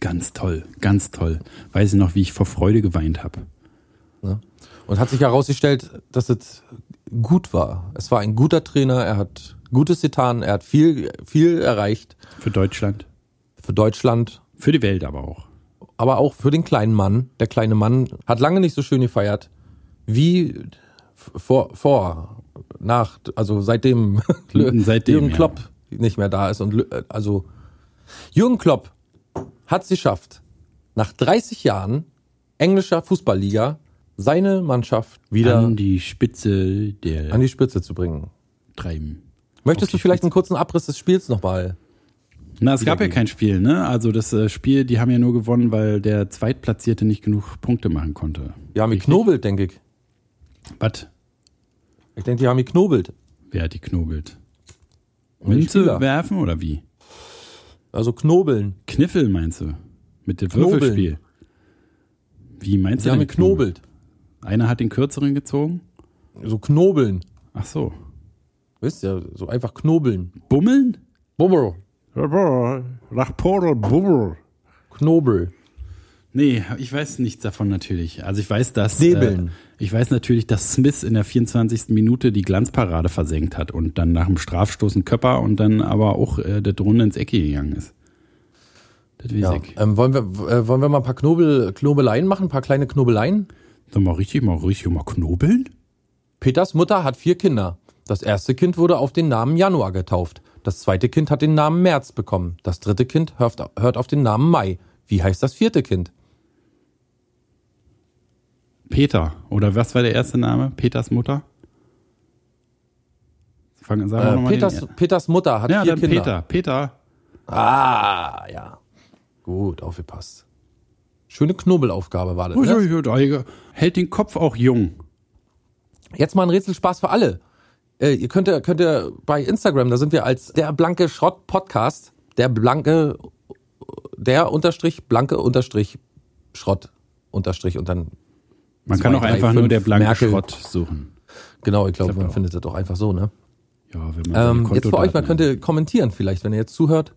Ganz toll, ganz toll. Weiß ich noch, wie ich vor Freude geweint habe. Ne? Und hat sich herausgestellt, dass es gut war. Es war ein guter Trainer, er hat Gutes getan, er hat viel, viel erreicht Für Deutschland. für Deutschland, Für die Welt aber auch. Aber auch für den kleinen Mann. Der kleine Mann hat lange nicht so schön gefeiert wie vor, vor, nach, also seitdem, <laughs> Seitdem, Jürgen ja. Klopp nicht mehr da ist und äh, also Jürgen Klopp hat es geschafft, nach 30 Jahren englischer Fußballliga seine Mannschaft wieder An die Spitze der an die Spitze zu bringen. treiben. Möchtest du vielleicht einen kurzen Abriss des Spiels nochmal? Na, es gab ja kein Spiel, ne? Also das äh, Spiel, die haben ja nur gewonnen, weil der Zweitplatzierte nicht genug Punkte machen konnte. Die haben geknobelt, denke ich. Was? Ich denke, die haben geknobelt. Wer hat die knobelt? die Münze werfen oder wie? Also knobeln. Kniffel meinst du? Mit dem Knobeln. Würfelspiel. Wie meinst Die du haben denn geknobelt. Einer hat den kürzeren gezogen? So knobeln. Ach so. Wisst ihr, so einfach knobeln. Bummeln? Bubber. Rachporel Bubbel. Knobel. Nee, ich weiß nichts davon natürlich. Also ich weiß, dass. Äh, ich weiß natürlich, dass Smith in der 24. Minute die Glanzparade versenkt hat und dann nach dem Strafstoß ein Köpper und dann aber auch äh, der Runde ins Ecke gegangen ist. Das weiß Ja. ich. Ähm, wollen, wir, äh, wollen wir mal ein paar Knobel, Knobeleien machen? Ein paar kleine Knobeleien? Dann mal richtig, mal richtig mal knobeln? Peters Mutter hat vier Kinder. Das erste Kind wurde auf den Namen Januar getauft. Das zweite Kind hat den Namen März bekommen. Das dritte Kind hört, auf den Namen Mai. Wie heißt das vierte Kind? Peter. Oder was war der erste Name? Peters Mutter? Fangen, sagen wir Äh, Peters, den, Peters Mutter hat ja, vier dann Kinder. Peter. Peter. Ah, ja. Gut, aufgepasst. Schöne Knobelaufgabe war das. Ne? Uiuiui, Hält den Kopf auch jung. Jetzt mal ein Rätselspaß für alle. Äh, ihr könnt, ihr- könnt ihr bei Instagram, da sind wir als der blanke Schrott Podcast, der blanke, der unterstrich blanke unterstrich Schrott unterstrich und dann Man Zwei, kann auch drei, einfach nur der blanke Merkel. Schrott suchen. genau, ich glaube, glaub man auch. findet das doch einfach so, ne? Ja, wenn man Ähm, jetzt für euch Kontodaten könnt ihr kommentieren vielleicht, wenn ihr jetzt zuhört.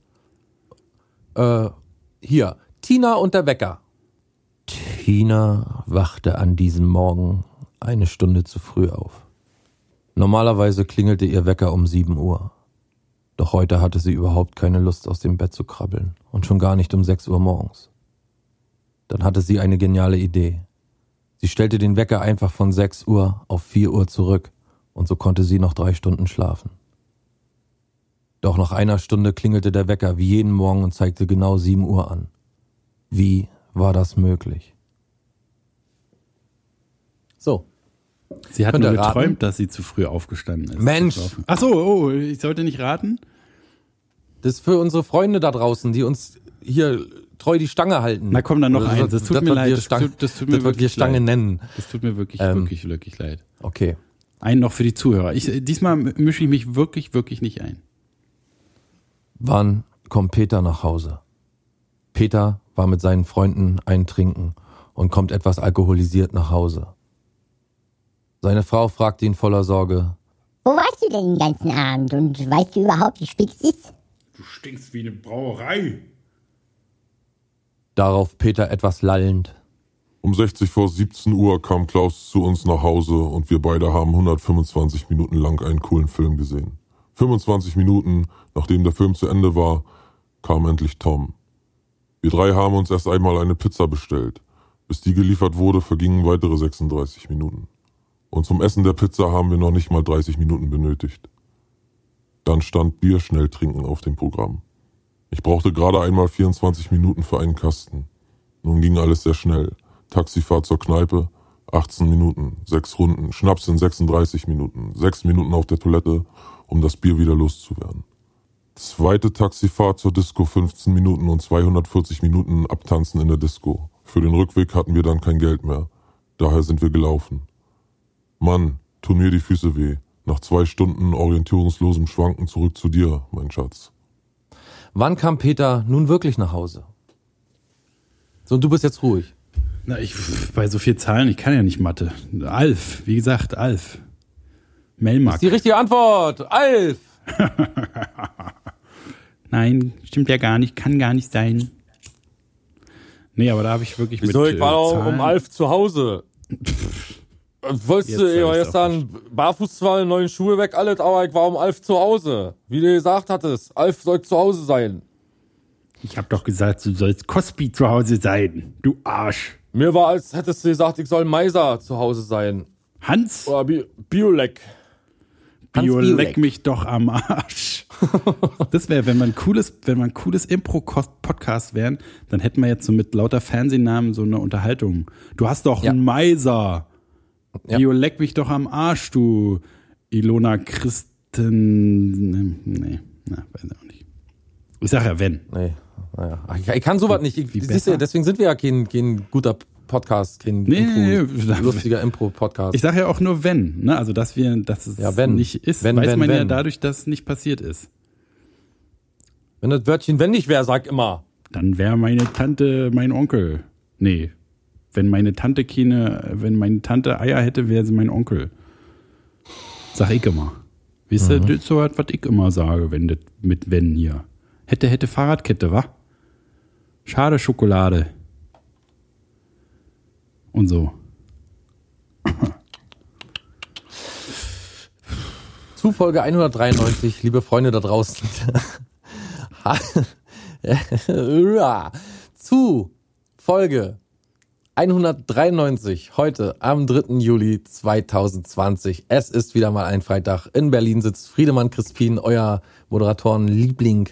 Äh, hier, Tina und der Wecker. Tina wachte an diesem Morgen eine Stunde zu früh auf. Normalerweise klingelte ihr Wecker um 7 Uhr. Doch heute hatte sie überhaupt keine Lust, aus dem Bett zu krabbeln und schon gar nicht um 6 Uhr morgens. Dann hatte sie eine geniale Idee. Sie stellte den Wecker einfach von 6 Uhr auf 4 Uhr zurück und so konnte sie noch drei Stunden schlafen. Doch nach einer Stunde klingelte der Wecker wie jeden Morgen und zeigte genau 7 Uhr an. Wie war das möglich? So. Sie hat nur ihr raten? geträumt, dass sie zu früh aufgestanden ist. Mensch. Ach so, oh, ich sollte nicht raten? Das ist für unsere Freunde da draußen, die uns hier treu die Stange halten. Na komm, dann noch eins. Das tut mir wird leid. Wir Das Stange, tut- das tut mir das wird wir wirklich Stange leid. nennen. Das tut mir wirklich, Ähm. wirklich, wirklich leid. Okay. Einen noch für die Zuhörer. Ich, diesmal mische ich mich wirklich, wirklich nicht ein. Wann kommt Peter nach Hause? Peter war mit seinen Freunden eintrinken und kommt etwas alkoholisiert nach Hause. Seine Frau fragt ihn voller Sorge, Wo warst du denn den ganzen Abend und weißt du überhaupt, wie spät es ist? Du stinkst wie eine Brauerei. darauf Peter etwas lallend. Um 60 vor 17 Uhr kam Klaus zu uns nach Hause und wir beide haben 125 Minuten lang einen coolen Film gesehen. 25 Minuten, nachdem der Film zu Ende war, kam endlich Tom. Wir drei haben uns erst einmal eine Pizza bestellt. Bis die geliefert wurde, vergingen weitere 36 Minuten. Und zum Essen der Pizza haben wir noch nicht mal 30 Minuten benötigt. Dann stand Bier schnell trinken auf dem Programm. Ich brauchte gerade einmal 24 Minuten für einen Kasten. Nun ging alles sehr schnell. Taxifahrt zur Kneipe, 18 Minuten, sechs Runden, Schnaps in 36 Minuten, sechs Minuten auf der Toilette, um das Bier wieder loszuwerden. Zweite Taxifahrt zur Disco 15 Minuten und 240 Minuten abtanzen in der Disco. Für den Rückweg hatten wir dann kein Geld mehr. Daher sind wir gelaufen. Mann, tun mir die Füße weh. Nach zwei Stunden orientierungslosem Schwanken zurück zu dir, mein Schatz. Wann kam Peter nun wirklich nach Hause? So, und du bist jetzt ruhig. Na, ich, bei so viel Zahlen, ich kann ja nicht Mathe. Alf, wie gesagt, Alf. Melmark. Die richtige Antwort, Alf! <laughs> Nein, stimmt ja gar nicht, kann gar nicht sein. Nee, aber da habe ich wirklich Wieso, mit ich war äh, Zahlen- um Alf zu Hause. <laughs> Wolltest du ja gestern barfuß zwar neuen Schuhe weg, alles, aber ich war um Alf zu Hause. Wie du gesagt hattest, Alf soll zu Hause sein. Ich habe doch gesagt, du sollst Cosby zu Hause sein, du Arsch. Mir war, als hättest du gesagt, ich soll Meiser zu Hause sein. Hans, Oder Bi Biolek. Bio Biolek. leck mich doch am Arsch. <laughs> das wäre, wenn man cooles, wenn man cooles Impro-Podcast wären, dann hätten wir jetzt so mit lauter Fernsehnamen so eine Unterhaltung. Du hast doch Ja. einen Meiser. Ja. Bio leck mich doch am Arsch, du Ilona Christen. Nee, na, weiß ich auch nicht. Ich sag ja, wenn. Nee, naja. Ich, ich kann sowas nicht. Ich, siehst du, deswegen sind wir ja kein, kein guter Podcast, kein Nee, Impro, nee, nee. lustiger Impro-Podcast. Ich sage ja auch nur wenn, ne? Also dass wir, dass es Ja, wenn. nicht ist, Wenn, weiß wenn, man ja wenn. dadurch, dass es nicht passiert ist. Wenn das Wörtchen wenn nicht wäre, sag immer. Dann wäre meine Tante mein Onkel. Nee. Wenn meine Tante keine, wenn meine Tante Eier hätte, wäre sie mein Onkel. Sag ich immer. Wisst ihr, Mhm. das ist so was, was ich immer sage, wenn das mit wenn hier. Hätte, hätte Fahrradkette, wa? Schade Schokolade. Und so. <clears throat> Zu Folge 193, liebe Freunde da draußen. <laughs> <laughs> Zu Folge 193, heute am 3. Juli 2020. Es ist wieder mal ein Freitag. In Berlin sitzt Friedemann Crispin, euer Moderatoren-Liebling.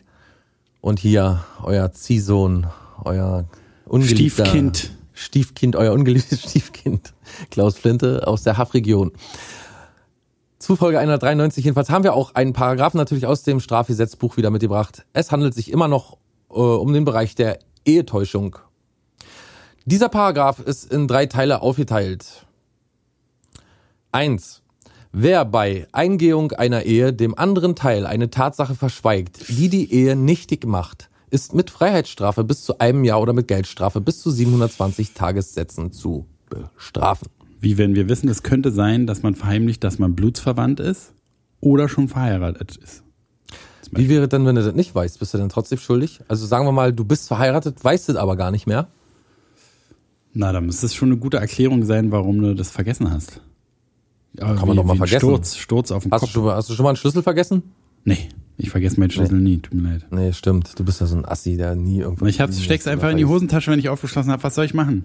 Und hier euer Ziehsohn, euer ungeliebter Stiefkind. Stiefkind, euer ungeliebtes <laughs> Stiefkind, Klaus Flinte aus der Haff-Region. Zu Folge 193 jedenfalls haben wir auch einen Paragraphen natürlich aus dem Strafgesetzbuch wieder mitgebracht. Es handelt sich immer noch äh, um den Bereich der Ehetäuschung. Dieser Paragraph ist in drei Teile aufgeteilt. Eins: Wer bei Eingehung einer Ehe dem anderen Teil eine Tatsache verschweigt, die die Ehe nichtig macht, ist mit Freiheitsstrafe bis zu einem Jahr oder mit Geldstrafe bis zu 720 Tagessätzen zu bestrafen. Wie wenn wir wissen, es könnte sein, dass man verheimlicht, dass man blutsverwandt ist oder schon verheiratet ist. Wie wäre denn, wenn du das nicht weißt? Bist du denn trotzdem schuldig? Also sagen wir mal, du bist verheiratet, weißt es aber gar nicht mehr. Na, dann müsste es schon eine gute Erklärung sein, warum du das vergessen hast. Aber Kann man doch mal vergessen. Sturz, Sturz auf den Hast du, Kopf. schon mal, hast du schon mal einen Schlüssel vergessen? Nee, ich vergesse meinen Schlüssel nie, tut mir leid. Nee, stimmt. Du bist ja so ein Assi, der nie irgendwo. Und ich hab's, steck's einfach in die Hosentasche, wenn ich aufgeschlossen habe. Was soll ich machen?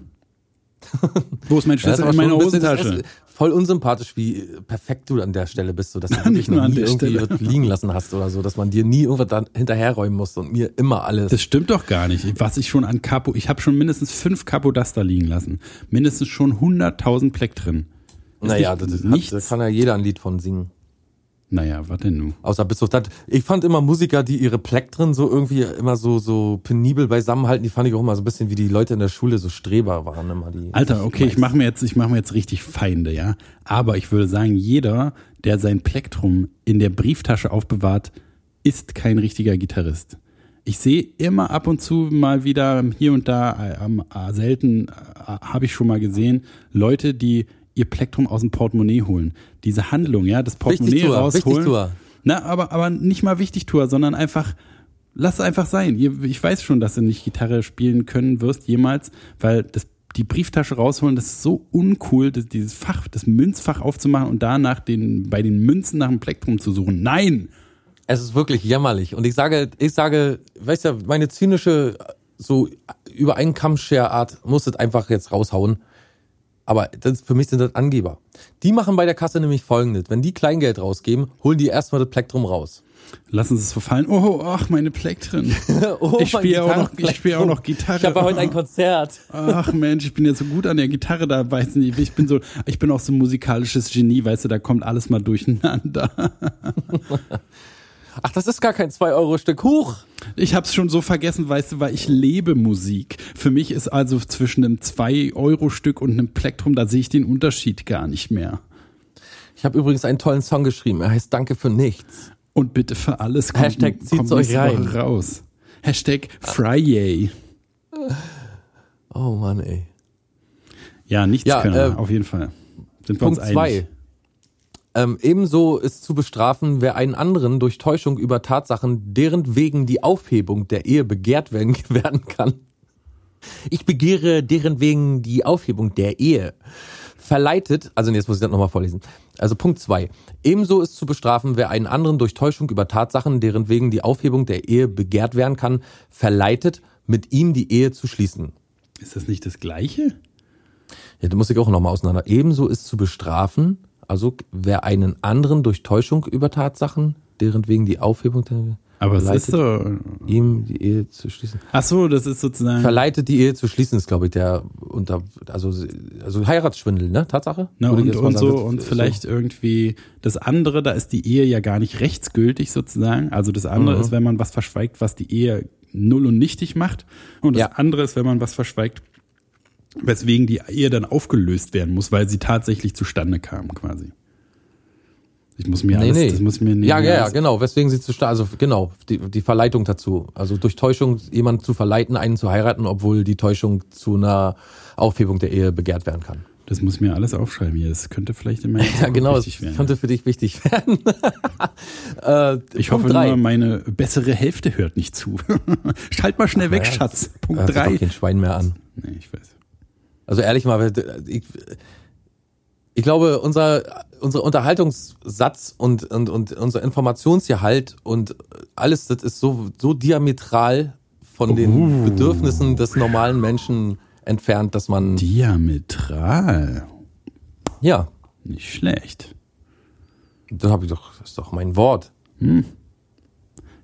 Wo ist mein Ja, Schlüssel aber in meiner Hosentasche? voll unsympathisch, wie perfekt du an der Stelle bist, so dass <laughs> du wirklich nur noch an nie irgendwie Stelle. liegen lassen hast oder so, dass man dir nie irgendwas hinterherräumen muss und mir immer alles. Das stimmt doch gar nicht. Was ich schon an Capo, ich habe schon mindestens fünf Capodaster liegen lassen. Mindestens schon 100.000 Pleck drin. Ist naja, das, ist, nichts. hat, da kann ja jeder ein Lied von singen. Naja, was denn nun? Außer bis auf das. Ich fand immer Musiker, die ihre Plektren so irgendwie immer so, so penibel beisammenhalten, die fand ich auch immer so ein bisschen wie die Leute in der Schule so Streber waren immer die. Alter, okay, ich mache mir jetzt, ich mache mir jetzt richtig Feinde, ja. Aber ich würde sagen, jeder, der sein Plektrum in der Brieftasche aufbewahrt, ist kein richtiger Gitarrist. Ich sehe immer ab und zu mal wieder hier und da, äh, ähm, äh, selten äh, habe ich schon mal gesehen, Leute, die ihr Plektrum aus dem Portemonnaie holen. Diese Handlung, ja, das Portemonnaie Wichtigtuer, rausholen. Wichtigtuer. Na, aber, aber nicht mal Wichtigtour, sondern einfach, lass einfach sein. Ich weiß schon, dass du nicht Gitarre spielen können wirst, jemals, weil das, die Brieftasche rausholen, das ist so uncool, das, dieses Fach, das Münzfach aufzumachen und danach den, bei den Münzen nach dem Plektrum zu suchen. Nein! Es ist wirklich jämmerlich. Und ich sage, ich sage, weißt du, meine zynische, so über einen Kammscher-Art muss es einfach jetzt raushauen. Aber das, für mich sind das Angeber. Die machen bei der Kasse nämlich folgendes. Wenn die Kleingeld rausgeben, holen die erstmal das Plektrum raus. Lassen Sie es verfallen. Oh, ach, meine Plektren. <laughs> Oh, ich spiele auch, noch- ich spiel auch noch Gitarre. Ich habe heute ein Konzert. Ach Mensch, ich bin ja so gut an der Gitarre, da weiß nicht, ich bin so, ich bin auch so ein musikalisches Genie, weißt du, da kommt alles mal durcheinander. <laughs> Ach, das ist gar kein 2-Euro-Stück. Huch! Ich hab's schon so vergessen, weißt du, weil ich lebe Musik. Für mich ist also zwischen einem 2-Euro-Stück und einem Plektrum, da sehe ich den Unterschied gar nicht mehr. Ich habe übrigens einen tollen Song geschrieben. Er heißt Danke für nichts. Und bitte für alles kommt, Hashtag zieht's kommt euch rein. Raus. Hashtag Friday. Oh Mann, ey. Ja, nichts Ja, können äh, auf jeden Fall. Sind wir Punkt uns zwei. Ähm, ebenso ist zu bestrafen, wer einen anderen durch Täuschung über Tatsachen, deren wegen die Aufhebung der Ehe begehrt werden, <laughs> werden kann. Ich begehre deren wegen die Aufhebung der Ehe. Verleitet, also nee, jetzt muss ich das nochmal vorlesen. Also Punkt zwei. Ebenso ist zu bestrafen, wer einen anderen durch Täuschung über Tatsachen, deren wegen die Aufhebung der Ehe begehrt werden kann, verleitet, mit ihm die Ehe zu schließen. Ist das nicht das Gleiche? Ja, da muss ich auch nochmal auseinander. Ebenso ist zu bestrafen, also wer einen anderen durch Täuschung über Tatsachen, deren wegen die Aufhebung der Aber es ist so. ihm die Ehe zu schließen. Ach so, das ist sozusagen. Verleitet die Ehe zu schließen, ist, glaube ich, der unter, also, also Heiratsschwindel, ne? Tatsache? Na, und, und so und vielleicht irgendwie das andere, da ist die Ehe ja gar nicht rechtsgültig sozusagen. Also das andere Mhm. ist, wenn man was verschweigt, was die Ehe null und nichtig macht. Und das Ja. andere ist, wenn man was verschweigt, weswegen die Ehe dann aufgelöst werden muss, weil sie tatsächlich zustande kam quasi. Ich muss mir Nee, alles, nee. das muss mir ja, ja, ja, alles- genau. Weswegen sie zu stark, also genau, die, die Verleitung dazu. Also durch Täuschung jemanden zu verleiten, einen zu heiraten, obwohl die Täuschung zu einer Aufhebung der Ehe begehrt werden kann. Das muss mir alles aufschreiben hier. Das könnte vielleicht in meiner <laughs> Ja, genau, das wichtig werden. könnte für dich wichtig <laughs> werden. äh, Ich Punkt hoffe drei. nur, meine bessere Hälfte hört nicht zu. <laughs> Schalt mal schnell weg, Ja, Schatz. Punkt sich doch drei. kein Schwein mehr an. Nee, ich weiß. Also ehrlich mal, ich, ich glaube, unser, unser Unterhaltungssatz und, und, und unser Informationsgehalt und alles, das ist so, so diametral von den Bedürfnissen des normalen Menschen entfernt, dass man, Diametral. ja, Nicht schlecht. das habe ich doch, das ist doch mein Wort.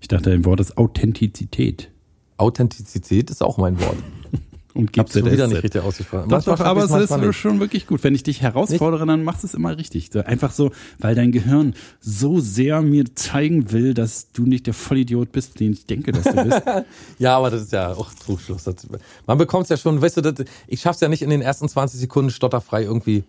Ich dachte, dein Wort ist Authentizität. Authentizität ist auch mein Wort. Und hab's GZSZ. schon wieder nicht richtig ausgesprochen. Doch, doch, aber es ist nicht. schon wirklich gut. Wenn ich dich herausfordere, dann machst du es immer richtig. So, einfach so, weil dein Gehirn so sehr mir zeigen will, dass du nicht der Vollidiot bist, den ich denke, dass du bist. <laughs> Ja, aber das ist ja auch Trugschluss. Das, man bekommt es ja schon, weißt du, das, ich schaff's ja nicht in den ersten 20 Sekunden stotterfrei irgendwie.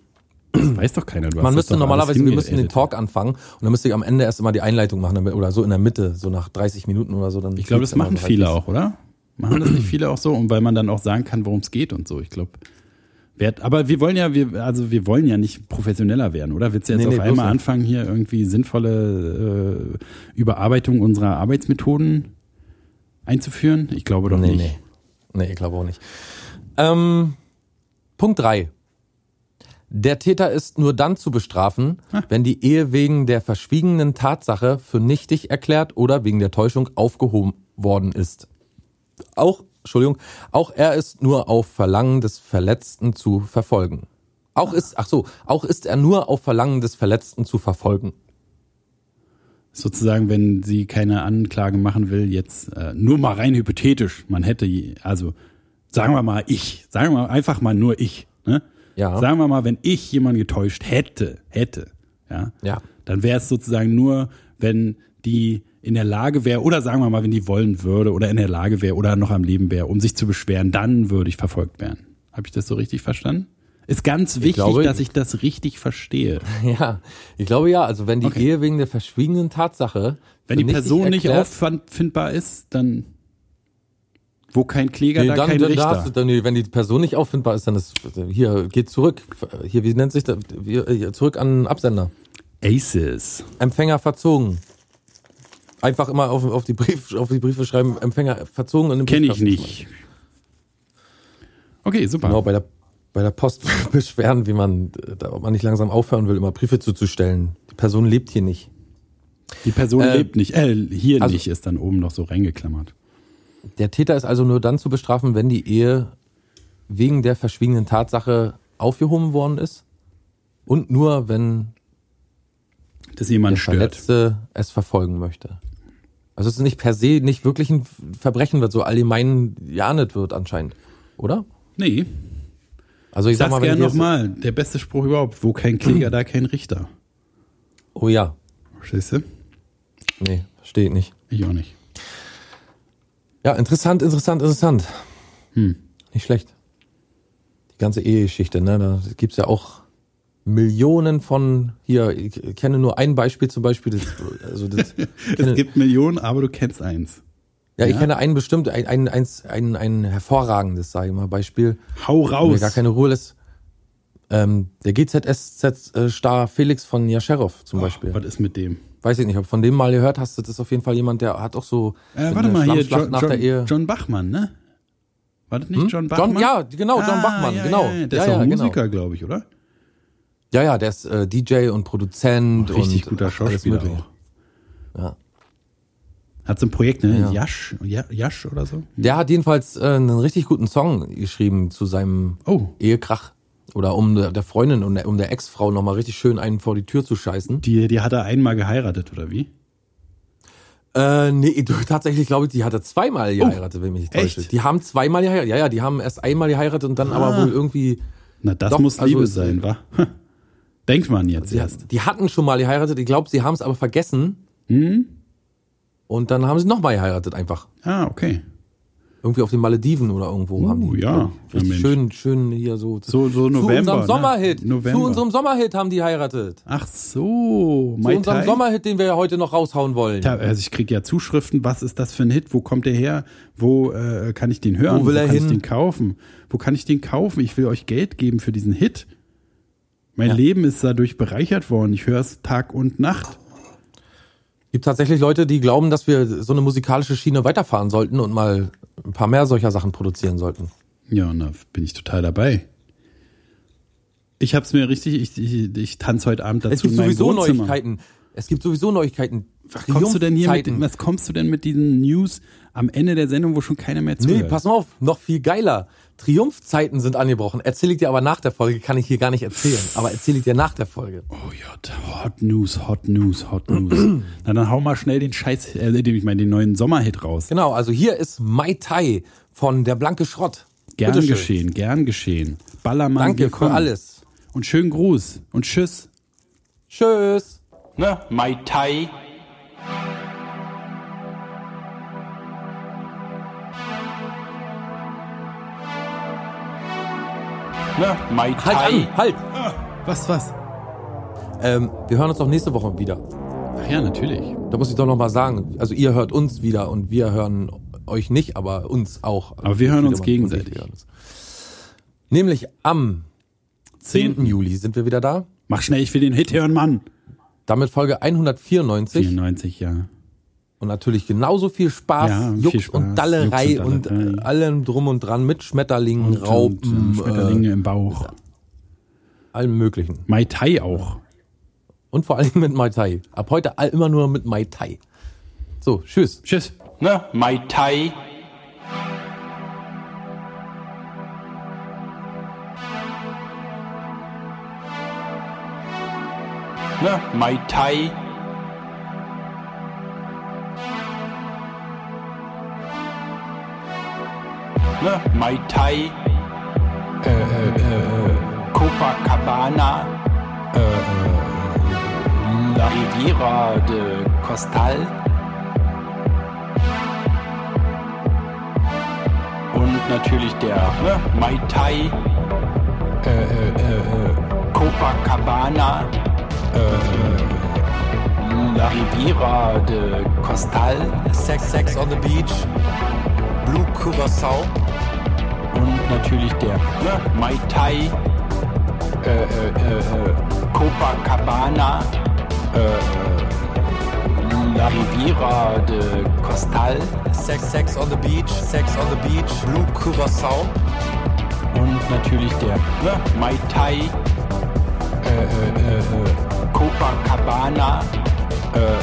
Das weiß doch keiner. Du Man das müsste normalerweise, wir müssten den. Talk anfangen und dann müsste ich am Ende erst immer die Einleitung machen oder so in der Mitte, so nach 30 Minuten oder so. Dann Ich glaube, das machen viele auch, oder? Machen das nicht viele auch so? Und weil man dann auch sagen kann, worum es geht und so. Ich glaube. Aber wir wollen ja, wir, also wir wollen ja nicht professioneller werden, oder? Willst du jetzt Nee, auf nee, einmal anfangen, hier irgendwie sinnvolle äh, Überarbeitung unserer Arbeitsmethoden einzuführen? Ich glaube doch Nee, nicht. nee. Nee, ich glaube auch nicht. Ähm, Punkt drei. Der Täter ist nur dann zu bestrafen, wenn die Ehe wegen der verschwiegenen Tatsache für nichtig erklärt oder wegen der Täuschung aufgehoben worden ist. Auch, Entschuldigung, auch er ist nur auf Verlangen des Verletzten zu verfolgen. Auch ist, ach so, auch ist er nur auf Verlangen des Verletzten zu verfolgen. Sozusagen, wenn sie keine Anklage machen will, jetzt äh, nur mal rein hypothetisch, man hätte, also sagen wir mal ich, sagen wir mal einfach mal nur ich, ne? Ja. Sagen wir mal, wenn ich jemanden getäuscht hätte, hätte, ja, Ja. dann wäre es sozusagen nur, wenn die in der Lage wäre, oder sagen wir mal, wenn die wollen würde oder in der Lage wäre oder noch am Leben wäre, um sich zu beschweren, dann würde ich verfolgt werden. Habe ich das so richtig verstanden? Ist ganz wichtig, glaube- dass ich das richtig verstehe. <laughs> Ja, ich glaube ja. Also wenn die Okay. Ehe wegen der verschwiegenen Tatsache, Wenn die Person nicht auffindbar ist, dann wo kein Kläger, Nee, da dann, kein dann, Richter. da du, dann, nee, wenn die Person nicht auffindbar ist, dann ist hier geht zurück. Hier wie nennt sich das? Wir- hier, Zurück an Absender. Aces. Empfänger verzogen. Einfach immer auf, auf die Brief auf die Briefe schreiben. Empfänger verzogen und im Kenne ich nicht. Okay, super. Genau bei der bei der Post <laughs> beschweren, wie man da, ob man nicht langsam aufhören will, immer Briefe zuzustellen. Die Person lebt hier nicht. Die Person Äh, lebt nicht. Äh, hier also- nicht ist dann oben noch so reingeklammert. Der Täter ist also nur dann zu bestrafen, wenn die Ehe wegen der verschwiegenen Tatsache aufgehoben worden ist und nur wenn Dass jemand der stört. Verletzte es verfolgen möchte. Also es ist nicht per se nicht wirklich ein Verbrechen wird so allgemein geahndet wird anscheinend, oder? Nee, Also ich ich sag sag's mal, gerne ich nochmal. Der beste Spruch überhaupt. Wo kein Kläger, da kein Richter. Oh ja, Verstehst du? nee, steht nicht. Ich auch nicht. Ja, interessant, interessant, interessant. Hm. Nicht schlecht. Die ganze Ehegeschichte, ne? Da gibt's ja auch Millionen von hier. Ich kenne nur ein Beispiel zum Beispiel. Das, also das, <laughs> kenne, Es gibt Millionen, aber du kennst eins. ja, ich ja. kenne einen bestimmt, ein, ein, eins, ein, ein hervorragendes, sage ich mal, Beispiel. Hau raus. gar keine Ruhe lässt. Ähm, der GZSZ-Star Felix von Jascherov zum Beispiel. Was ist mit dem? Weiß ich nicht, ob du von dem mal gehört hast. Das ist auf jeden Fall jemand, der hat auch so Äh, warte der mal, hier, John, nach John, der Ehe. John Bachmann, ne? War das nicht Hm? John Bachmann? ja, genau, John Ah, Bachmann, ja, genau. Ja. Der ja, ist auch ja, genau. Musiker, glaube ich, oder? Ja, ja, der ist äh, DJ und Produzent Richtig und guter Schauspieler auch. Ja. Hat so ein Projekt, ne? Ja. Jasch, Ja- Jasch oder so? Der hat jedenfalls äh, einen richtig guten Song geschrieben zu seinem Oh, Ehekrach oder um der, Freundin und der, um der Ex-Frau nochmal richtig schön einen vor die Tür zu scheißen. die, die hat er einmal geheiratet, oder wie? Äh, nee, du, tatsächlich glaube ich, die hatte zweimal geheiratet, wenn mich nicht täusche. Oh, echt? Die haben zweimal geheiratet. Ja, ja, die haben erst einmal geheiratet und dann aber wohl irgendwie. Na, das Doch, muss also Liebe es- sein, wa? <laughs> Denkt man jetzt Sie, erst. die hatten schon mal geheiratet. Ich glaube, sie haben es aber vergessen. Hm? Und dann haben sie nochmal geheiratet einfach. Ah, okay. Irgendwie auf den Malediven oder irgendwo Oh, haben die. ja. Ja, schön, schön hier so. So, so zu November. unserem ne? Sommerhit. November. Zu unserem Sommerhit haben die heiratet. Ach so, Zu Mai unserem Tai? Sommerhit, den wir ja heute noch raushauen wollen. Ja, also ich kriege ja Zuschriften, was ist das für ein Hit? Wo kommt der her? Wo äh, kann ich den hören? Wo will er kann hin? ich den kaufen? Wo kann ich den kaufen? Ich will euch Geld geben für diesen Hit. Mein Ja. Leben ist dadurch bereichert worden. Ich höre es Tag und Nacht. gibt tatsächlich Leute, die glauben, dass wir so eine musikalische Schiene weiterfahren sollten und mal ein paar mehr solcher Sachen produzieren sollten. Ja, und da bin ich total dabei. Ich hab's mir richtig, ich, ich, ich tanze heute Abend dazu Es gibt sowieso. Neuigkeiten. Es gibt sowieso Neuigkeiten. Was kommst du denn hier mit, was kommst du denn mit diesen News am Ende der Sendung, wo schon keiner mehr zuhört? Nee, pass mal auf, noch viel geiler. Triumphzeiten sind angebrochen. Erzähle ich dir aber nach der Folge, kann ich hier gar nicht erzählen. Aber erzähle ich dir nach der Folge. Oh ja, Hot News, Hot News, Hot News. Na dann hau mal schnell den Scheiß, äh, ich meine den neuen Sommerhit raus. Genau, also hier ist Mai Tai von Der Blanke Schrott. Gern geschehen, gern geschehen. Ballermann, Danke für alles. Und schönen Gruß und tschüss. Tschüss. Ne? Mai Tai. Ne? Mai Halt Tai. an, halt. Was, was? Ähm, wir hören uns doch nächste Woche wieder. Ach ja, natürlich. Da muss ich doch noch mal sagen. Also ihr hört uns wieder und wir hören euch nicht, aber uns auch. Aber wir hören uns gegenseitig. hören uns. Nämlich am 10. 10. Juli sind wir wieder da. Mach schnell, ich will den Hit hören, Mann. Damit Folge 194. 94, ja. Und natürlich genauso viel Spaß, Ja, viel Jux Spaß, und Dallerei Jux und und, Dallerei. äh, allem drum und dran mit Schmetterlingen, Und, Raupen, und, äh, Schmetterlinge äh, im Bauch. allem möglichen. Mai Tai auch. Und vor allem mit Mai Tai. Ab heute all, immer nur mit Mai Tai. So, tschüss. Tschüss. Ne? Mai Tai. Ne? Mai Tai. Ne? Mai Tai. Äh, äh, äh, Copacabana. Äh, äh, La Riviera de Costal. Und natürlich der ne, Mai Tai, äh, Copacabana, La Riviera de Costal, Sex, Sex on the Beach, Blue Curacao. und natürlich der ne, Mai Tai, äh, äh, äh, äh, Copacabana, äh, La Riviera de Costal Sex, Sex on the Beach, Sex on the Beach, Blue Curacao. und natürlich der ne, Mai Tai, äh, äh, äh, Copacabana, äh,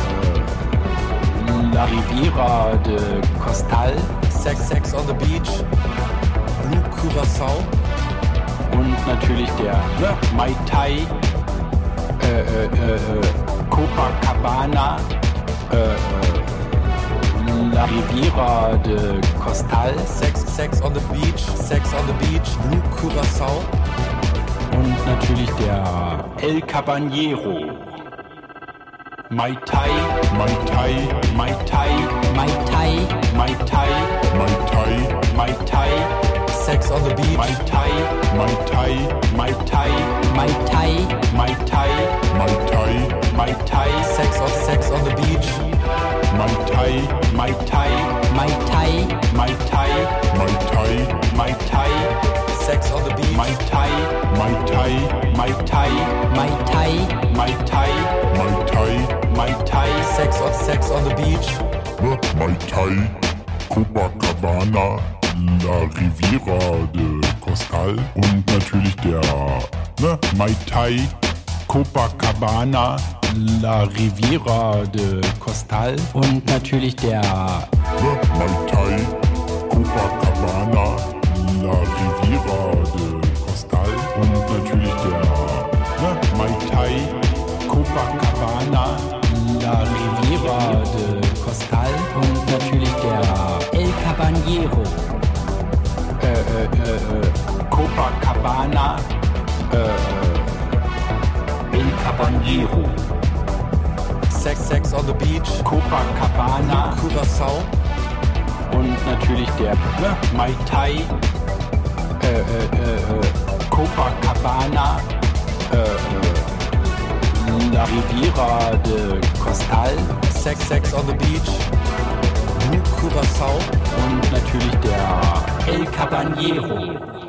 La Riviera de Costal Sex, Sex on the Beach, Blue Curacao. und natürlich der ne, Mai Tai, äh, äh, äh, Copacabana, äh, La Riviera de Costal Sex, Sex on the Beach, Sex on the Beach, Blue Curacao. und natürlich der El Caballero. Mai Tai, Mai Tai, Mai Tai, Mai Tai, Mai Tai, Mai Tai, Mai Tai, Sex on the Beach, Mai Tai, Mai Tai, Mai Tai, Mai Tai, Mai Tai, Mai Tai, Mai Tai, Sex on, Sex on the Beach, Mai Tai, Mai Tai, Mai Tai, Mai Tai, Mai Tai, Mai Tai, Sex on the Beach, Mai Tai, Mai Tai, Mai Tai, Mai Tai, Mai Tai, Mai Tai, Mai Tai, Sex on, Sex on the Beach, ne? Mai Tai, Copacabana, La Riviera de Costal und natürlich der ne? Mai Tai, Copacabana, La Riviera de Costal und natürlich der ne? Mai Tai, Copacabana, La Riviera de Costal und natürlich der ne? Mai Tai, Copacabana, La La Riviera de Costal und natürlich der El Caballero. Äh, äh, äh, äh, Copacabana. Äh, äh, El Caballero. Sex, Sex on the Beach, Copacabana. Curacao. und natürlich der ne, Mai Tai, äh, äh, äh, äh, Copacabana, äh, äh, La Riviera de Costal Sex, Sex on the Beach, Curacao. und natürlich der El Caballero.